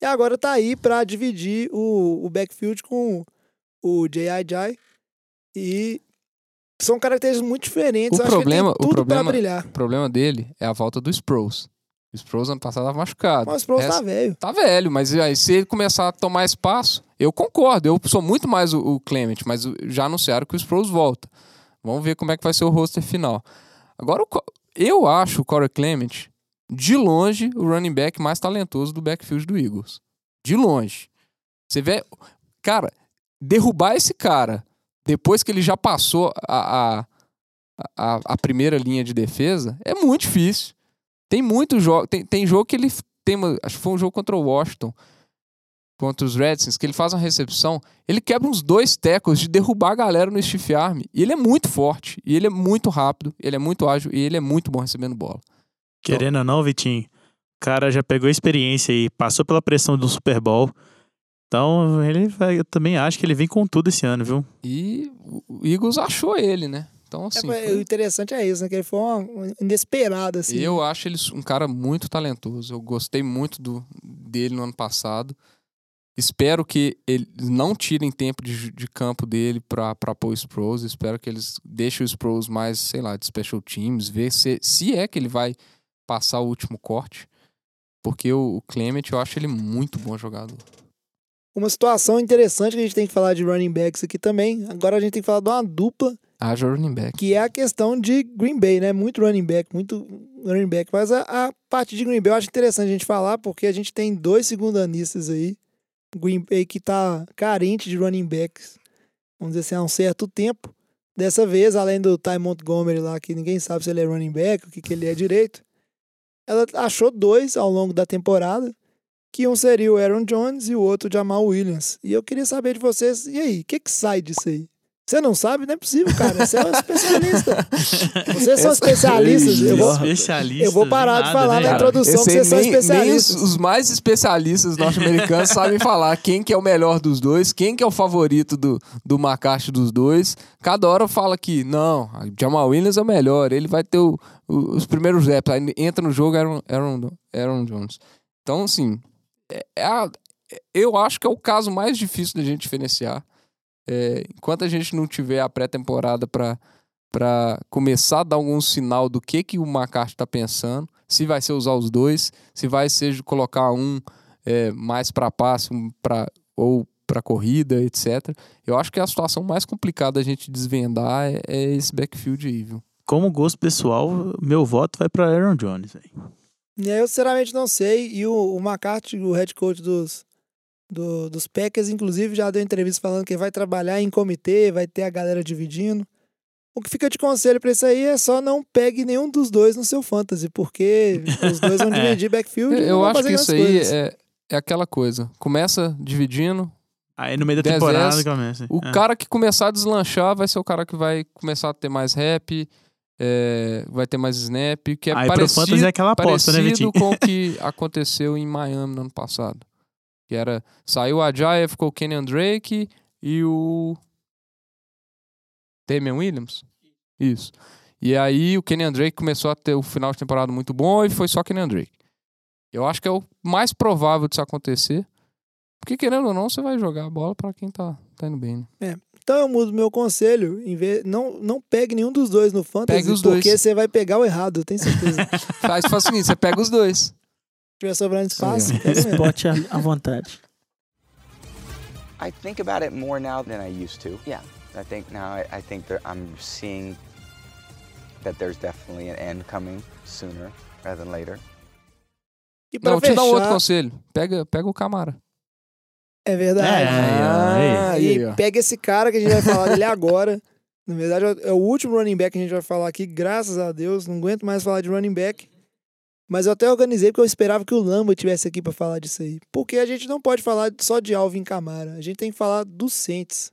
E agora tá aí pra dividir o, o backfield com o J.I.J. E são características muito diferentes. O acho problema- o problema- pra brilhar. O problema dele é a volta do Sproles. O Sproles ano passado tava machucado. Mas o Sproles tá velho. Tá velho, mas aí se ele começar a tomar espaço, eu concordo. Eu sou muito mais o, o Clement, mas já anunciaram que o Sproles volta. Vamos ver como é que vai ser o roster final. Agora, eu acho o Corey Clement, de longe, o running back mais talentoso do backfield do Eagles. De longe. Você vê. Cara, derrubar esse cara depois que ele já passou a, a, a, a primeira linha de defesa é muito difícil. Tem muito jogo. Tem, tem jogo que ele tem acho que foi um jogo contra o Washington, contra os Redskins, que ele faz uma recepção, ele quebra uns dois tecos de derrubar a galera no stiff arm. E ele é muito forte, e ele é muito rápido, ele é muito ágil e ele é muito bom recebendo bola. Querendo ou não, Vitinho, o cara já pegou experiência e passou pela pressão do Super Bowl. Então, ele vai, eu também acho que ele vem com tudo esse ano, viu? E o Eagles achou ele, né? Então, É, assim, mas foi- o interessante é isso, né? Que ele foi uma, assim. eu acho ele um cara muito talentoso. Eu gostei muito do, dele no ano passado. Espero que eles não tirem tempo de, de campo dele pra, pra pôr o Sproles. Espero que eles deixem o Sproles mais, sei lá, de special teams, ver se, se é que ele vai passar o último corte. Porque o, o Clement, eu acho ele muito bom jogador. Uma situação interessante que a gente tem que falar de running backs aqui também. Agora a gente tem que falar de uma dupla, Haja running back. que é a questão de Green Bay, né? Muito running back, muito running back. Mas a, a parte de Green Bay eu acho interessante a gente falar, porque a gente tem dois segundanistas aí. Green Bay que tá carente de running backs, vamos dizer assim, há um certo tempo. Dessa vez, além do Ty Montgomery lá, que ninguém sabe se ele é running back, o que, que ele é direito, ela achou dois ao longo da temporada, que um seria o Aaron Jones e o outro o Jamal Williams. E eu queria saber de vocês, e aí, o que, que sai disso aí? Você não sabe? Não é possível, cara. Você é um especialista. Vocês são Essa- especialistas. Eu vou, Especialista. eu vou parar de nada, falar né, na cara? introdução que Esse vocês são nem, nem os, especialistas. os mais especialistas norte-americanos sabem falar quem que é o melhor dos dois, quem que é o favorito do, do McCarthy dos dois. Cada hora fala que, não, a Jamal Williams é o melhor, ele vai ter o- o- os primeiros reps, aí entra no jogo Aaron, Aaron, Aaron Jones. Então, assim, é- é a- eu acho que é o caso mais difícil da gente diferenciar. É, enquanto a gente não tiver a pré-temporada para para começar a dar algum sinal do que que o McCarthy está pensando, se vai ser usar os dois, se vai ser colocar um é, mais para passe um pra, ou para corrida, etc. Eu acho que a situação mais complicada a gente desvendar é, é esse backfield aí, viu? Como gosto pessoal, meu voto vai pra Aaron Jones. aí eu sinceramente não sei. E o, o McCarthy, o head coach dos, do- dos Packers, inclusive, já deu entrevista falando que vai trabalhar em comitê, vai ter a galera dividindo. O que fica de conselho pra isso aí é só não pegue nenhum dos dois no seu fantasy, porque os dois vão É. dividir backfield e não Eu acho fazer que isso aí é, é aquela coisa. Começa dividindo. Aí no meio da temporada vezes, começa. O É. cara que começar a deslanchar vai ser o cara que vai começar a ter mais rap, é, vai ter mais snap, que é Aí parecido, Fantasy é aquela aposta, né, parecido Vitinho? com o que aconteceu em Miami no ano passado. Que era, saiu a Jaya, ficou o Kenyan Drake e o Damian Williams. Isso. E aí o Kenyan Drake começou a ter o final de temporada muito bom e foi só Kenyan Drake. Eu acho que é o mais provável disso acontecer. Porque querendo ou não, você vai jogar a bola pra quem tá, tá indo bem, né? Então eu mudo meu conselho, em vez, não, não pegue nenhum dos dois no fantasy, Pegue os porque dois. você vai pegar o errado, eu tenho certeza. Faz, faz o seguinte, você pega os dois. Tiver sobrando espaço. Spot à, à vontade. I think about it more now than I used to. Yeah, I think now I, I think there, I'm seeing that there's definitely an end coming sooner rather than later. E pra Não, te dá um outro fechar, conselho. Pega, pega o Camara. é verdade. É, aí. E pega esse cara que a gente vai falar dele agora. Na verdade, é o último running back que a gente vai falar aqui, graças a Deus. Não aguento mais falar de running back. Mas eu até organizei porque eu esperava que o Lamba estivesse aqui pra falar disso aí. Porque a gente não pode falar só de Alvin Kamara. A gente tem que falar do Saints.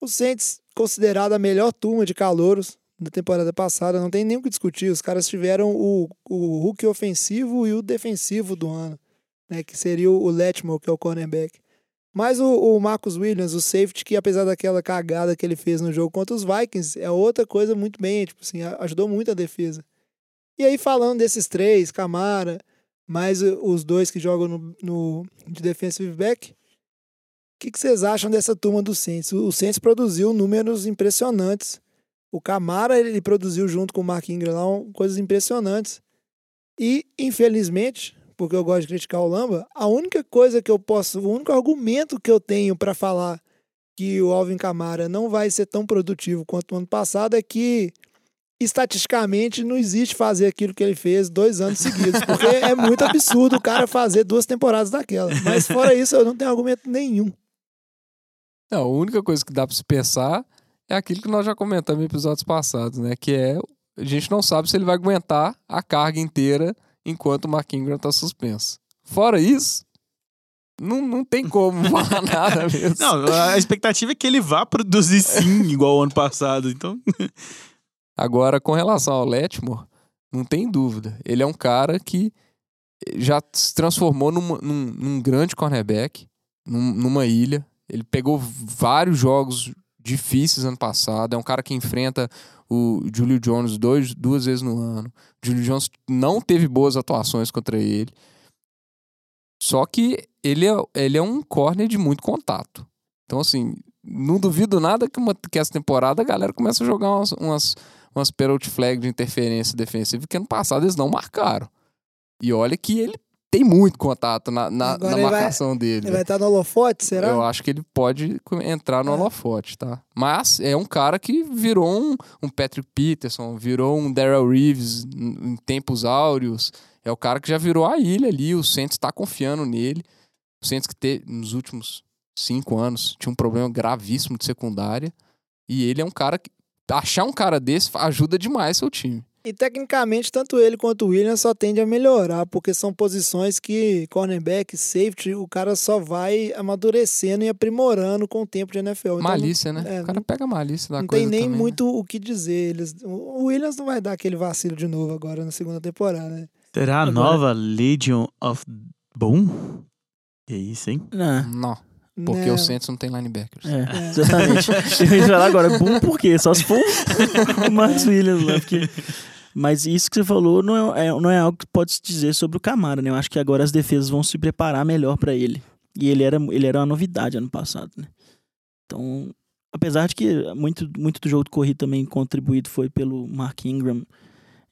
O Saints, considerado a melhor turma de calouros da temporada passada, não tem nem o que discutir. Os caras tiveram o, o Hulk ofensivo e o defensivo do ano, né? Que seria o Letmore, que é o cornerback. Mas o, o Marcus Williams, o safety, que apesar daquela cagada que ele fez no jogo contra os Vikings, é outra coisa muito bem, tipo assim, ajudou muito a defesa. E aí, falando desses três, Camara, mais os dois que jogam no, no- de defensive back, o que, que vocês acham dessa turma do Saints? O, Saints produziu números impressionantes. O Camara, ele produziu junto com o Mark Ingram lá coisas impressionantes. E, infelizmente, porque eu gosto de criticar o Lamba, a única coisa que eu posso, o único argumento que eu tenho para falar que o Alvin Kamara não vai ser tão produtivo quanto o ano passado é que estatisticamente não existe fazer aquilo que ele fez dois anos seguidos, porque é muito absurdo o cara fazer duas temporadas daquela. Mas fora isso, eu não tenho argumento nenhum. Não, a única coisa que dá pra se pensar é aquilo que nós já comentamos em episódios passados, né? Que é a gente não sabe se ele vai aguentar a carga inteira enquanto o Mark Ingram tá suspenso. Fora isso, não, não tem como falar nada mesmo. Não, a expectativa é que ele vá produzir sim, igual o ano passado. Então, Agora, com relação ao Letmore, não tem dúvida. Ele é um cara que já se transformou numa- num, num grande cornerback, num- numa ilha. Ele pegou vários jogos difíceis ano passado. É um cara que enfrenta o Julio Jones dois, duas vezes no ano. O Julio Jones não teve boas atuações contra ele. Só que ele é, ele é um corner de muito contato. Então, assim, não duvido nada que, uma, que essa temporada a galera comece a jogar umas, umas, umas penalty flag de interferência defensiva que ano passado eles não marcaram. E olha que ele tem muito contato na, na, na ele vai- marcação dele. Ele vai estar no holofote, será? Eu acho que ele pode entrar no É. holofote, tá? Mas é um cara que virou um, um Patrick Peterson, virou um Daryl Reeves em em tempos áureos. É o cara que já virou a ilha ali. O Saints tá confiando nele. O Saints que teve, nos últimos cinco anos tinha um problema gravíssimo de secundária. E ele é um cara que. Achar um cara desse ajuda demais seu time. E tecnicamente, tanto ele quanto o Williams só tende a melhorar, porque são posições que cornerback, safety, o cara só vai amadurecendo e aprimorando com o tempo de NFL. Então, malícia, né? é, o cara pega malícia da não coisa tem nem também, né? muito o que dizer. Eles, o Williams não vai dar aquele vacilo de novo agora na segunda temporada, né? será a Agora- nova Legion of Boom? Que isso, hein? Não, Não, porque Né? o Saints não tem linebackers. é, exatamente. Eu ia falar agora, boom por quê? Só se for o Marcos Williams lá, porque... Mas isso que você falou não é, é- não é algo que pode se dizer sobre o Camara, né? Eu acho que agora as defesas vão se preparar melhor pra ele. E ele era, ele era uma novidade ano passado, né? Então, apesar de que muito, muito do jogo de corrida também contribuído foi pelo Mark Ingram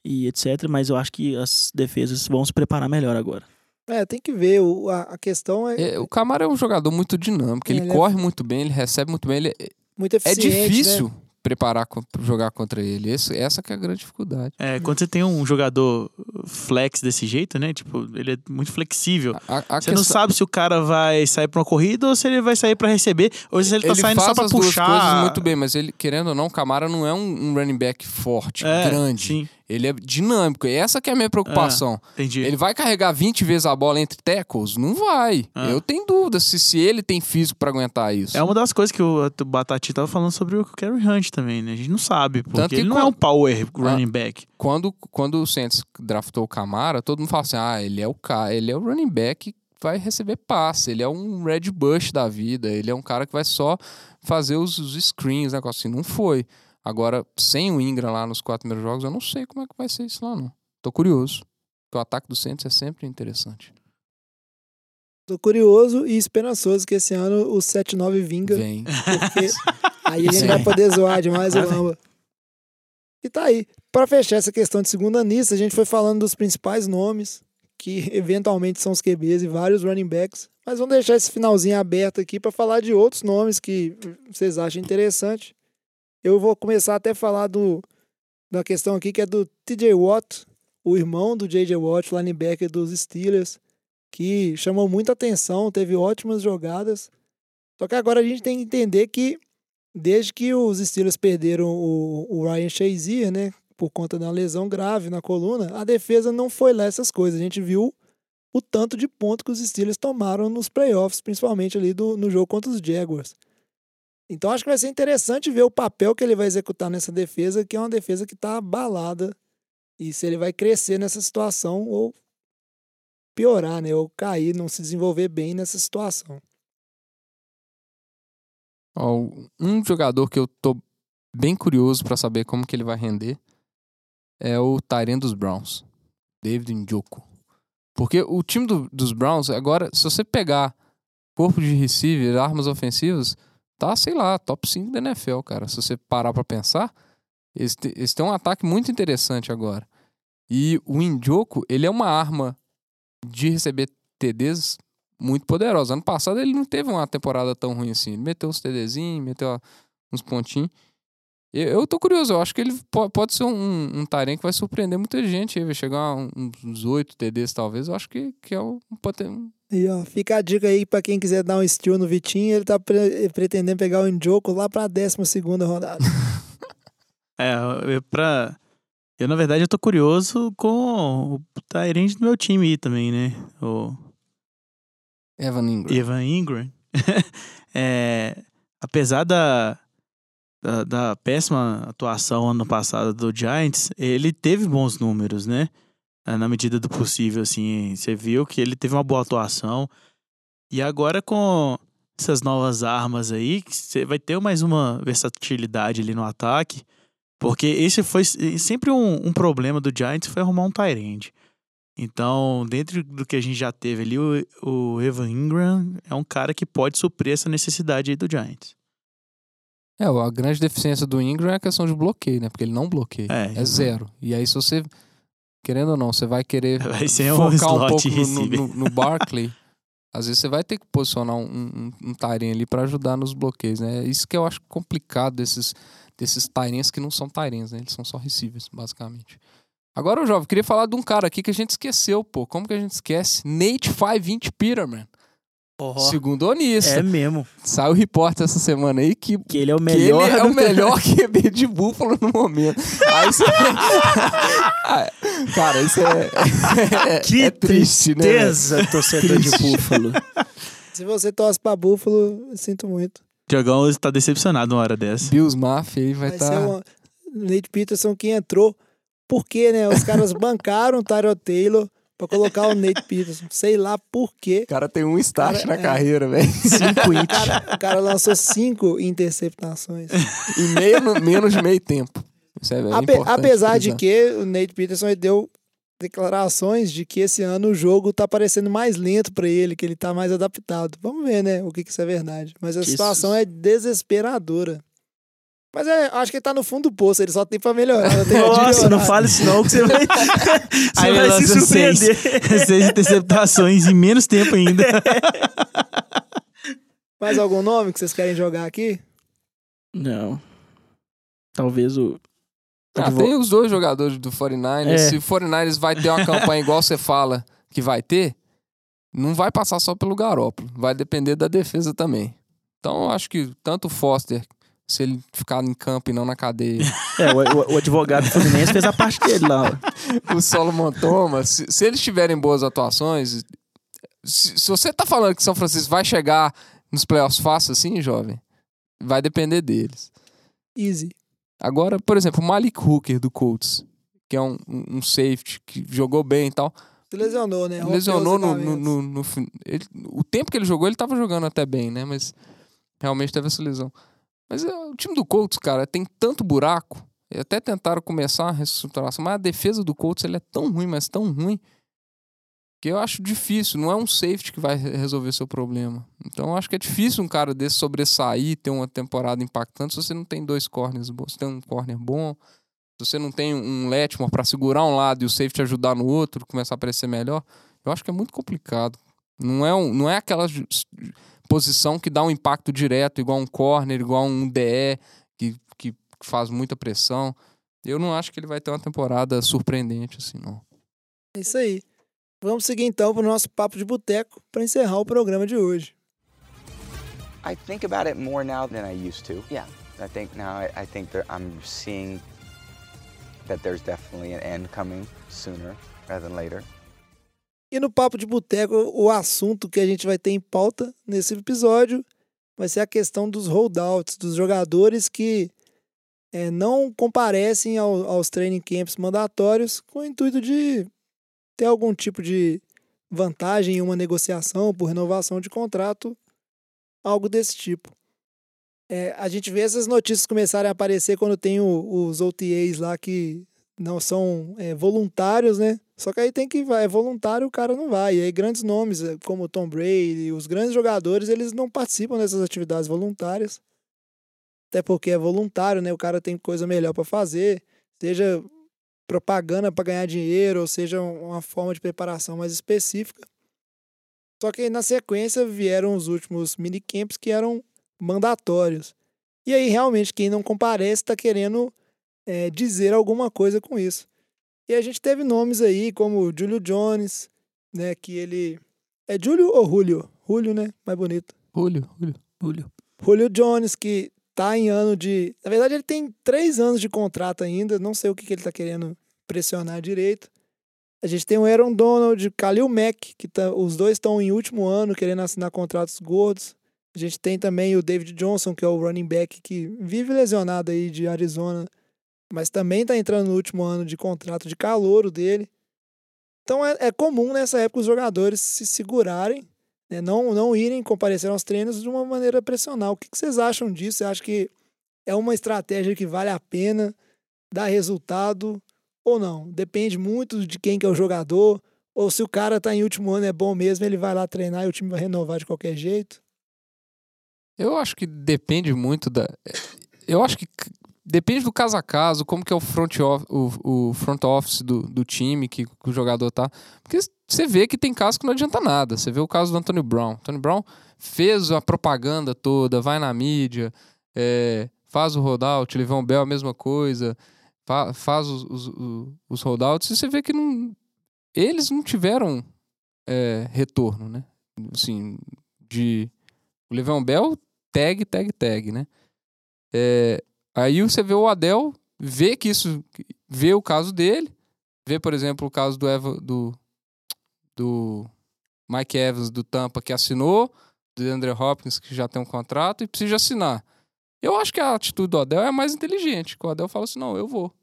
e etc, mas eu acho que as defesas vão se preparar melhor agora. É, tem que ver. O, a, a questão é, É, o Camara é um jogador muito dinâmico, ele, Ele é- corre muito bem, ele recebe muito bem, ele é, muito é eficiente. difícil Né? preparar jogar contra ele. Esse- essa que é a grande dificuldade. É, quando você tem um jogador flex desse jeito, né? Tipo, ele é muito flexível. A, a Você não questão- sabe se o cara vai sair pra uma corrida ou se ele vai sair pra receber, ou se ele tá ele saindo faz só pra as duas puxar. coisas muito bem, mas ele, querendo ou não, o Camara não é um, um running back forte, É, grande. Sim, Ele é dinâmico. E essa que é a minha preocupação. entendi. Ele vai carregar 20 vezes a bola entre tackles? Não vai. Ah. Eu tenho dúvida se, se ele tem físico pra aguentar isso. É uma das coisas que o Batati tava falando sobre o Kerry Hunt também, né? A gente não sabe, porque Tanto que ele não quando- é um power running back. quando, quando o Saints draftou o Camara, todo mundo fala assim: ah, ele é o ele é o running back que vai receber passe, ele é um Red Bush da vida, ele é um cara que vai só fazer os, os screens, negócio assim. Não foi. Agora, sem o Ingram lá nos quatro primeiros jogos, eu não sei como é que vai ser isso lá, não. Tô curioso. Porque o ataque do Saints é sempre interessante. Tô curioso e esperançoso que esse ano o 7-9 vinga. Vem. Porque aí a gente vai poder zoar demais o Lamba. E tá aí. Pra fechar essa questão de segunda nisso, a gente foi falando dos principais nomes, que eventualmente são os QBs e vários running backs. Mas vamos deixar esse finalzinho aberto aqui pra falar de outros nomes que vocês acham interessante. Eu vou começar até a falar do, da questão aqui que é do TJ Watt, o irmão do JJ Watt, linebacker dos Steelers, que chamou muita atenção, teve ótimas jogadas. Só que agora a gente tem que entender que desde que os Steelers perderam o, o Ryan Shazier, né, por conta uma lesão grave na coluna, a defesa não foi lá essas coisas. A gente viu o tanto de ponto que os Steelers tomaram nos playoffs, principalmente ali do, no jogo contra os Jaguars. Então acho que vai ser interessante ver o papel que ele vai executar nessa defesa, que é uma defesa que está abalada, e se ele vai crescer nessa situação ou piorar, né, ou cair, não se desenvolver bem nessa situação. Ó, um jogador que eu tô bem curioso pra saber como que ele vai render é o Tyrant dos Browns, David Njoku. Porque o time do- dos Browns, agora, se você pegar corpo de receiver, armas ofensivas, tá, sei lá, top 5 da NFL, cara. Se você parar pra pensar, eles, te- eles têm um ataque muito interessante agora. E o Njoku, ele é uma arma de receber TDs muito poderosa. Ano passado ele não teve uma temporada tão ruim assim. Ele meteu uns TDzinhos, meteu uns pontinhos. Eu, eu tô curioso, eu acho que ele po- pode ser um, um Tyrant que vai surpreender muita gente. Vai chegar a um- uns 8 TDs, talvez. Eu acho que, que é um, poten- E ó, fica a dica aí pra quem quiser dar um steal no Vitinho, ele tá pre- pretendendo pegar o Njoku lá pra 12 segunda rodada. É, eu, pra... eu, na verdade, eu tô curioso com o Tyrande do meu time aí também, né? O Evan Ingram. Evan Ingram. é, apesar da, da, da péssima atuação ano passado do Giants, ele teve bons números, né? É, Na medida do possível, assim. Você viu que ele teve uma boa atuação. E agora com essas novas armas aí, você vai ter mais uma versatilidade ali no ataque. Porque esse foi sempre um, um problema do Giants, foi arrumar um Tyrande. Então, dentro do que a gente já teve ali, o, o Evan Ingram é um cara que pode suprir essa necessidade aí do Giants. É, a grande deficiência do Ingram é a questão de bloqueio, né? Porque ele não bloqueia. É, É, zero. E aí, se você, querendo ou não, você vai querer Vai ser um focar um pouco no, no, no Barkley, às vezes você vai ter que posicionar um, um, um ali pra ajudar nos bloqueios, né? Isso que eu acho complicado desses, desses Tyrants que não são Tyrants, né? Eles são só receivers, basicamente. Agora, jovem, queria falar de um cara aqui que a gente esqueceu, pô. Como que a gente esquece? Nate 520 Peterman. Segundo o Onista. É mesmo. Saiu o repórter essa semana aí que Que ele é o que melhor. ele é o melhor QB de Búfalo no momento. Aí você... Ah, Cara, isso é, é, Que é triste, né? tristeza, torcedor de. Búfalo. Se você torce pra Buffalo, eu sinto muito. Diogão está decepcionado uma hora dessa. Bills Mafia aí vai estar... o Nate Peterson que entrou. Por quê, né? Os caras bancaram o Tyrell Taylor pra colocar o Nate Peterson. Sei lá por quê. O cara tem um start Cara, na é. carreira, velho. Cinco O it. cara, o cara lançou cinco interceptações. E meio, no- menos de meio tempo. Isso é, é Ape- apesar de que o Nate Peterson deu declarações de que esse ano o jogo tá parecendo mais lento pra ele, que ele tá mais adaptado. Vamos ver, né, o que que isso é verdade. Mas a Que situação isso- é desesperadora. Mas é, acho que ele tá no fundo do poço, ele só tem pra melhorar. Nossa, não fale isso não, que você vai, você Aí vai se lança seis. surpreender. Seis interceptações em menos tempo ainda. Mais algum nome que vocês querem jogar aqui? Não. Talvez o... Ah, Advo- tem os dois jogadores do 49ers. É. Se o 49ers vai ter uma campanha igual você fala que vai ter, não vai passar só pelo Garópolo. Vai depender da defesa também. Então, eu acho que tanto o Foster, se ele ficar em campo e não na cadeia, É, o, o- o advogado Fluminense fez a parte dele lá. ó. o Solomon Thomas, se, se eles tiverem boas atuações, se, se você tá falando que São Francisco vai chegar nos playoffs fácil assim, jovem, vai depender deles. Easy. Agora, por exemplo, o Malik Hooker do Colts, que é um, um safety que jogou bem e tal, Se lesionou, né? Lesionou no, no, no, no ele- o tempo que ele jogou, ele tava jogando até bem, né? Mas realmente teve essa lesão. Mas é, o time do Colts, cara, tem tanto buraco. Até tentaram começar a reestruturação, mas a defesa do Colts ele é tão ruim, mas tão ruim, que eu acho difícil. Não é um safety que vai re- resolver seu problema. Então eu acho que é difícil um cara desse sobressair, ter uma temporada impactante, se você não tem dois corners bons. Se tem um corner bom, se você não tem um Letmore pra segurar um lado e o safety ajudar no outro, começar a aparecer melhor, eu acho que é muito complicado. Não é, um, não é aquela ju- posição que dá um impacto direto, igual um corner, igual um DE, que, que faz muita pressão. Eu não acho que ele vai ter uma temporada surpreendente assim, não. É isso aí. Vamos seguir então pro nosso papo de boteco para encerrar o programa de hoje. I think about it more now than I used to. Yeah, I think now I, I think there, I'm seeing that there's definitely an end coming sooner rather than later. E no Papo de Boteco, o assunto que a gente vai ter em pauta nesse episódio vai ser a questão dos holdouts, dos jogadores que eh, não comparecem ao- aos training camps mandatórios com o intuito de ter algum tipo de vantagem em uma negociação por renovação de contrato, algo desse tipo. É, a gente vê essas notícias começarem a aparecer quando tem o- os OTAs lá que não são é, voluntários, né? Só que aí tem que vai, é voluntário, o cara não vai. E aí grandes nomes, é, como Tom Brady, os grandes jogadores, eles não participam dessas atividades voluntárias. Até porque é voluntário, né? O cara tem coisa melhor para fazer, seja propaganda para ganhar dinheiro, ou seja uma forma de preparação mais específica. Só que aí, na sequência vieram os últimos minicamps que eram mandatórios. E aí realmente quem não comparece está querendo é, dizer alguma coisa com isso. E a gente teve nomes aí como o Julio Jones, né? Que ele. É Julio ou Julio? Julio, né? Mais bonito. Julio, Julio. Julio. Julio Jones, que tá em ano de. Na verdade, ele tem três anos de contrato ainda. Não sei o que, que ele tá querendo pressionar direito. A gente tem o Aaron Donald, Khalil Mack, que tá, os dois estão em último ano, querendo assinar contratos gordos. A gente tem também o David Johnson, que é o running back que vive lesionado aí de Arizona, mas também tá entrando no último ano de contrato de calouro dele. Então é, é comum nessa época os jogadores se segurarem né, não, não irem comparecer aos treinos de uma maneira pressional. O que, que vocês acham disso? Você acha que é uma estratégia que vale a pena, dá resultado ou não? Depende muito de quem que é o jogador, ou se o cara tá em último ano é bom mesmo, ele vai lá treinar e o time vai renovar de qualquer jeito. Eu acho que depende muito da. Eu acho que depende do caso a caso, como que é o front, o, o front office do, do time que, que o jogador tá. Porque você vê que tem casos que não adianta nada. Você vê o caso do Anthony Brown. Anthony Brown fez a propaganda toda, vai na mídia, é, faz o rollout, Livão Bell a mesma coisa, fa- faz os, os, os- holdouts, e você vê que não, eles não tiveram é, retorno, né? Assim, de. O Le'Veon Bell, tag, tag, tag, né? É, aí você vê o Adel, vê que isso. vê o caso dele, vê, por exemplo, o caso do Eva, do, do Mike Evans do Tampa que assinou, do Andre Hopkins que já tem um contrato e precisa assinar. Eu acho que a atitude do Adel é a mais inteligente. Que o Adel fala assim: não, eu vou.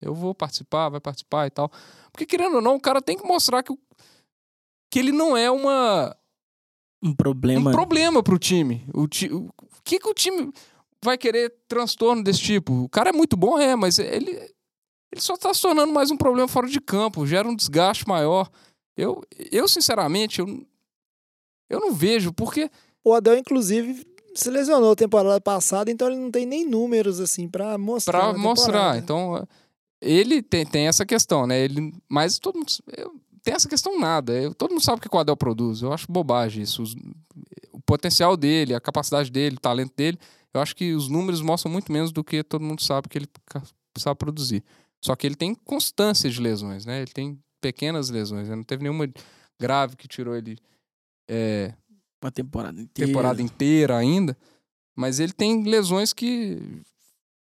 Eu vou participar, vai participar e tal. Porque, querendo ou não, o cara tem que mostrar que, o- que ele não é uma, Um problema. um problema pro time. O, ti, o que, que o time vai querer transtorno desse tipo? O cara é muito bom, é, mas ele, ele só tá se tornando mais um problema fora de campo, gera um desgaste maior. Eu, eu sinceramente, eu, eu não vejo, porque O Adel, inclusive, se lesionou temporada passada, então ele não tem nem números assim para mostrar. Pra na mostrar. Então, ele tem, tem essa questão, né? Ele, mas todo mundo. eu- tem essa questão nada. Eu- todo mundo sabe o que o Adel produz. Eu acho bobagem isso. Os- o potencial dele, a capacidade dele, o talento dele. Eu acho que os números mostram muito menos do que todo mundo sabe que ele sabe produzir. Só que ele tem constância de lesões, né? Ele tem pequenas lesões. né? Não teve nenhuma grave que tirou ele é, Uma temporada inteira. temporada inteira ainda, mas ele tem lesões que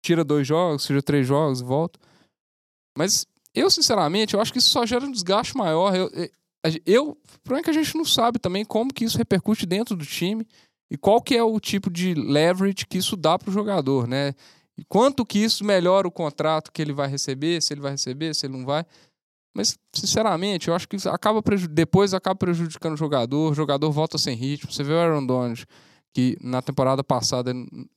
tira dois jogos, tira três jogos, volta. Mas eu, sinceramente, eu acho que isso só gera um desgaste maior. Eu, eu, eu- o problema é que a gente não sabe também como que isso repercute dentro do time e qual que é o tipo de leverage que isso dá para o jogador, né? E quanto que isso melhora o contrato que ele vai receber, se ele vai receber, se ele não vai. Mas, sinceramente, eu acho que acaba depois acaba prejudicando o jogador, o jogador volta sem ritmo. Você vê o Aaron Donald, que na temporada passada,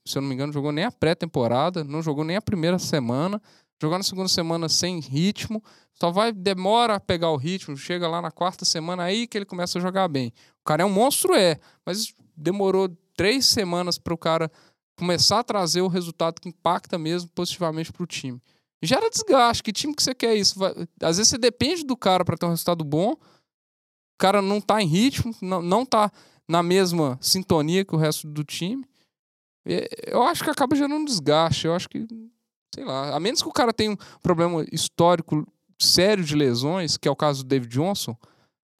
se eu não me engano, jogou nem a pré-temporada, não jogou nem a primeira semana, jogou na segunda semana sem ritmo, só vai, demora a pegar o ritmo, chega lá na quarta semana, aí que ele começa a jogar bem. O cara é um monstro, é, mas demorou três semanas para o cara começar a trazer o resultado que impacta mesmo positivamente para o time. Gera desgaste. Que time que você quer isso? Vai- Às vezes você depende do cara para ter um resultado bom. O cara não tá em ritmo, não, não tá na mesma sintonia que o resto do time. Eu acho que acaba gerando um desgaste. Eu acho que, sei lá, a menos que o cara tenha um problema histórico sério de lesões, que é o caso do David Johnson.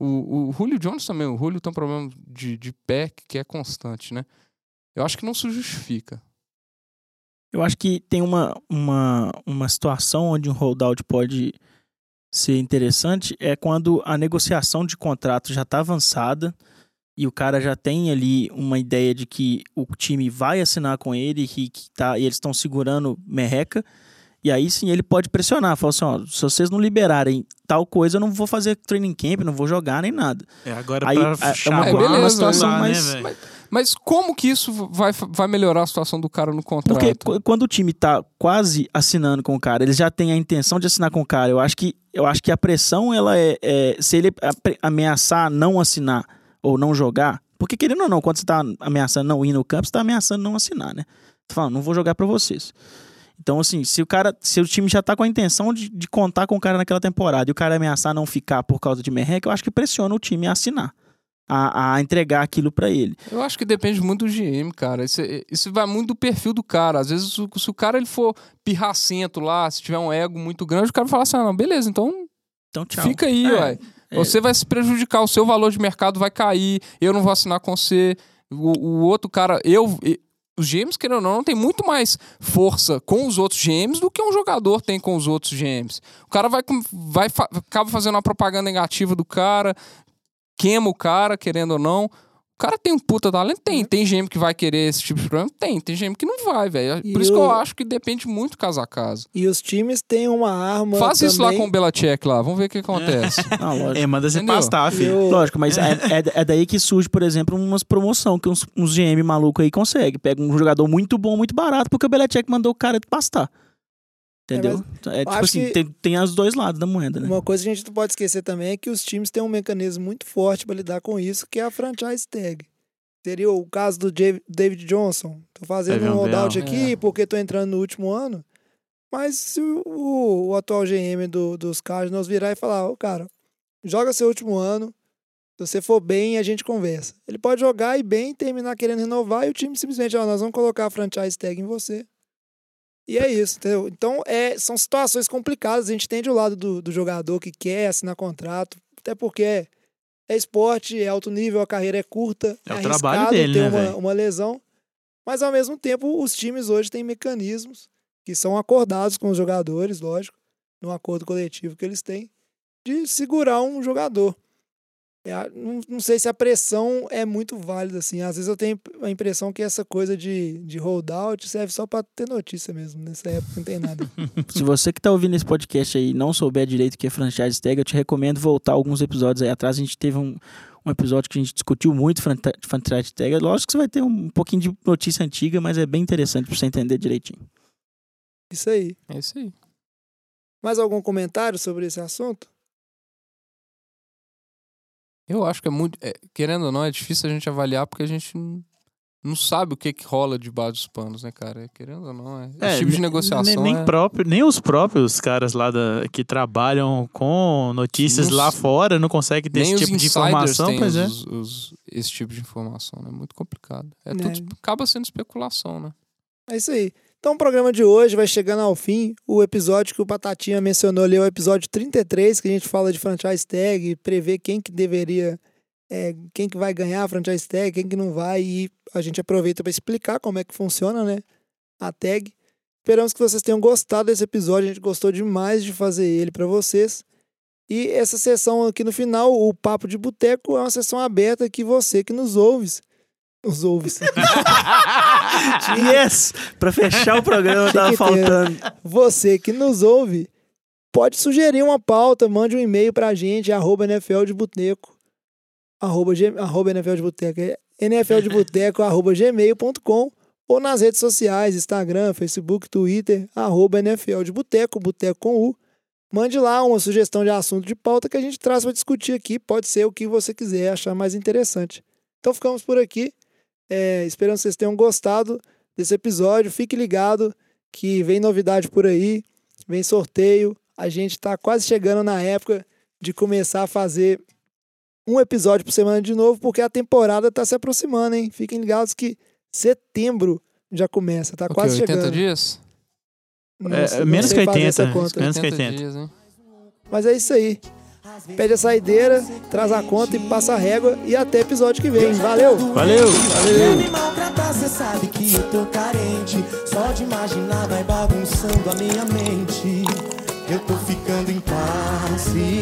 O, o Julio Jones também. O Julio tem um problema de, de pé que é constante, né? Eu acho que não se justifica. Eu acho que tem uma, uma, uma situação onde um holdout pode ser interessante é quando a negociação de contrato já está avançada e o cara já tem ali uma ideia de que o time vai assinar com ele que, que tá, e eles estão segurando merreca. E aí sim ele pode pressionar, falar assim, ó, se vocês não liberarem tal coisa, eu não vou fazer training camp, não vou jogar nem nada. É, agora Aí, pra é uma é uma beleza, situação lá, né, mais- velho? Mas Mas como que isso vai, vai melhorar a situação do cara no contrato? Porque qu- quando o time tá quase assinando com o cara, eles já têm a intenção de assinar com o cara. Eu acho que, eu acho que a pressão, ela é, é- Se ele ameaçar não assinar ou não jogar. Porque querendo ou não, quando você tá ameaçando não ir no campo, você tá ameaçando não assinar, né? Tá falando, não vou jogar pra vocês. Então, assim, se o cara. Se o time já tá com a intenção de, de contar com o cara naquela temporada e o cara ameaçar não ficar por causa de merreca, eu acho que pressiona o time a assinar. A, a entregar aquilo pra ele. Eu acho que depende muito do GM, cara. Isso, isso vai muito do perfil do cara. Às vezes, se o- se o cara ele for pirracento lá, se tiver um ego muito grande, o cara vai falar assim: ah, não, beleza, então Então, tchau. fica aí, É, ué. Você vai se prejudicar, o seu valor de mercado vai cair, eu não vou assinar com você. O, o outro cara, eu. Os GMs, querendo ou não, tem muito mais força com os outros GMs do que um jogador tem com os outros GMs. O cara vai, vai acaba fazendo uma propaganda negativa do cara, queima o cara, querendo ou não. O cara tem um puta talento? Tem. Tem GM que vai querer esse tipo de problema? Tem. Tem GM que não vai, velho. E Por isso que o- eu acho que depende muito caso a caso. E os times têm uma arma. Faz isso lá também. com o Belichick lá. Vamos ver o que acontece. Ah, lógico. É, manda você pastar, filho. o- Lógico, mas é, é, é daí que surge, por exemplo, umas promoção que uns, uns GM maluco aí consegue. Pega um jogador muito bom, muito barato, porque o Belichick mandou o cara pastar. Entendeu? É, tipo acho assim, que- tem, tem os dois lados da moeda, né? Uma coisa que a gente não pode esquecer também é que os times têm um mecanismo muito forte para lidar com isso, que é a franchise tag. Seria o caso do David Johnson. Tô fazendo um holdout Bell. aqui É. porque tô entrando no último ano. Mas se o, o- o atual GM do- dos Cardinals virar e falar, ô cara, joga seu último ano, se você for bem, a gente conversa. Ele pode jogar e bem, terminar querendo renovar e o time simplesmente, ó, nós vamos colocar a franchise tag em você. E é isso, entendeu? Então, é, são situações complicadas. A gente entende o lado do, do jogador que quer assinar contrato, até porque é, é esporte, é alto nível, a carreira é curta, É o arriscado trabalho dele, ter né, uma, uma lesão. Mas, ao mesmo tempo, os times hoje têm mecanismos que são acordados com os jogadores, lógico, no acordo coletivo que eles têm, de segurar um jogador. É, não, não sei se a pressão é muito válida, assim. Às vezes eu tenho a impressão que essa coisa de, de holdout serve só pra ter notícia mesmo. Nessa época não tem nada. Se você que tá ouvindo esse podcast aí e não souber direito o que é franchise tag, eu te recomendo voltar alguns episódios aí atrás. A gente teve um, um episódio que a gente discutiu muito franchise tag. Lógico que você vai ter um pouquinho de notícia antiga, mas é bem interessante pra você entender direitinho. Isso aí. É isso aí. Mais algum comentário sobre esse assunto? Eu acho que é muito. é, querendo ou não, é difícil a gente avaliar porque a gente não, sabe o que, que rola debaixo dos panos, né, cara? Querendo ou não, é. Esse tipo de ne- negociação. Nem, nem é- próprio, nem os próprios caras lá da, que trabalham com notícias Não lá fora não conseguem ter nem esse tipo de informação, têm pois é. os- os- esse tipo de informação, né? Muito complicado. É, É. tudo acaba sendo especulação, né? É isso aí. Então o programa de hoje vai chegando ao fim. O episódio que o Batatinha mencionou ali é o episódio 33, que a gente fala de franchise tag, prevê quem que deveria, é, quem que vai ganhar a franchise tag, quem que não vai, e a gente aproveita para explicar como é que funciona, né? A tag. Esperamos que vocês tenham gostado desse episódio, a gente gostou demais de fazer ele para vocês. E essa sessão aqui no final, o Papo de Boteco, é uma sessão aberta que você que nos ouve, nos ouve. yes! Pra fechar o programa, tava que ter. faltando. Você que nos ouve, pode sugerir uma pauta, mande um e-mail pra gente, arroba NFL de Boteco, arroba, arroba NFL de Boteco, é NFL de Boteco, arroba gmail.com, ou nas redes sociais, Instagram, Facebook, Twitter, arroba NFL de Boteco, Boteco com U. Mande lá uma sugestão de assunto de pauta que a gente traz para discutir aqui, pode ser o que você quiser achar mais interessante. Então ficamos por aqui, é, esperando que vocês tenham gostado desse episódio, fique ligado que vem novidade por aí, vem sorteio. A gente está quase chegando na época de começar a fazer um episódio por semana de novo, porque a temporada está se aproximando, hein? Fiquem ligados que setembro já começa, tá O quê, quase 80 chegando. dias? Não É, não menos que fazer 80, essa conta. menos que 80 80. dias, hein? Mas é isso aí. Pede a saideira, traz a conta e passa a régua. E até episódio que vem. Valeu! Valeu! Quer me maltratar, cê sabe que eu tô carente. Só de imaginar vai bagunçando a minha mente. Eu tô ficando impaciente.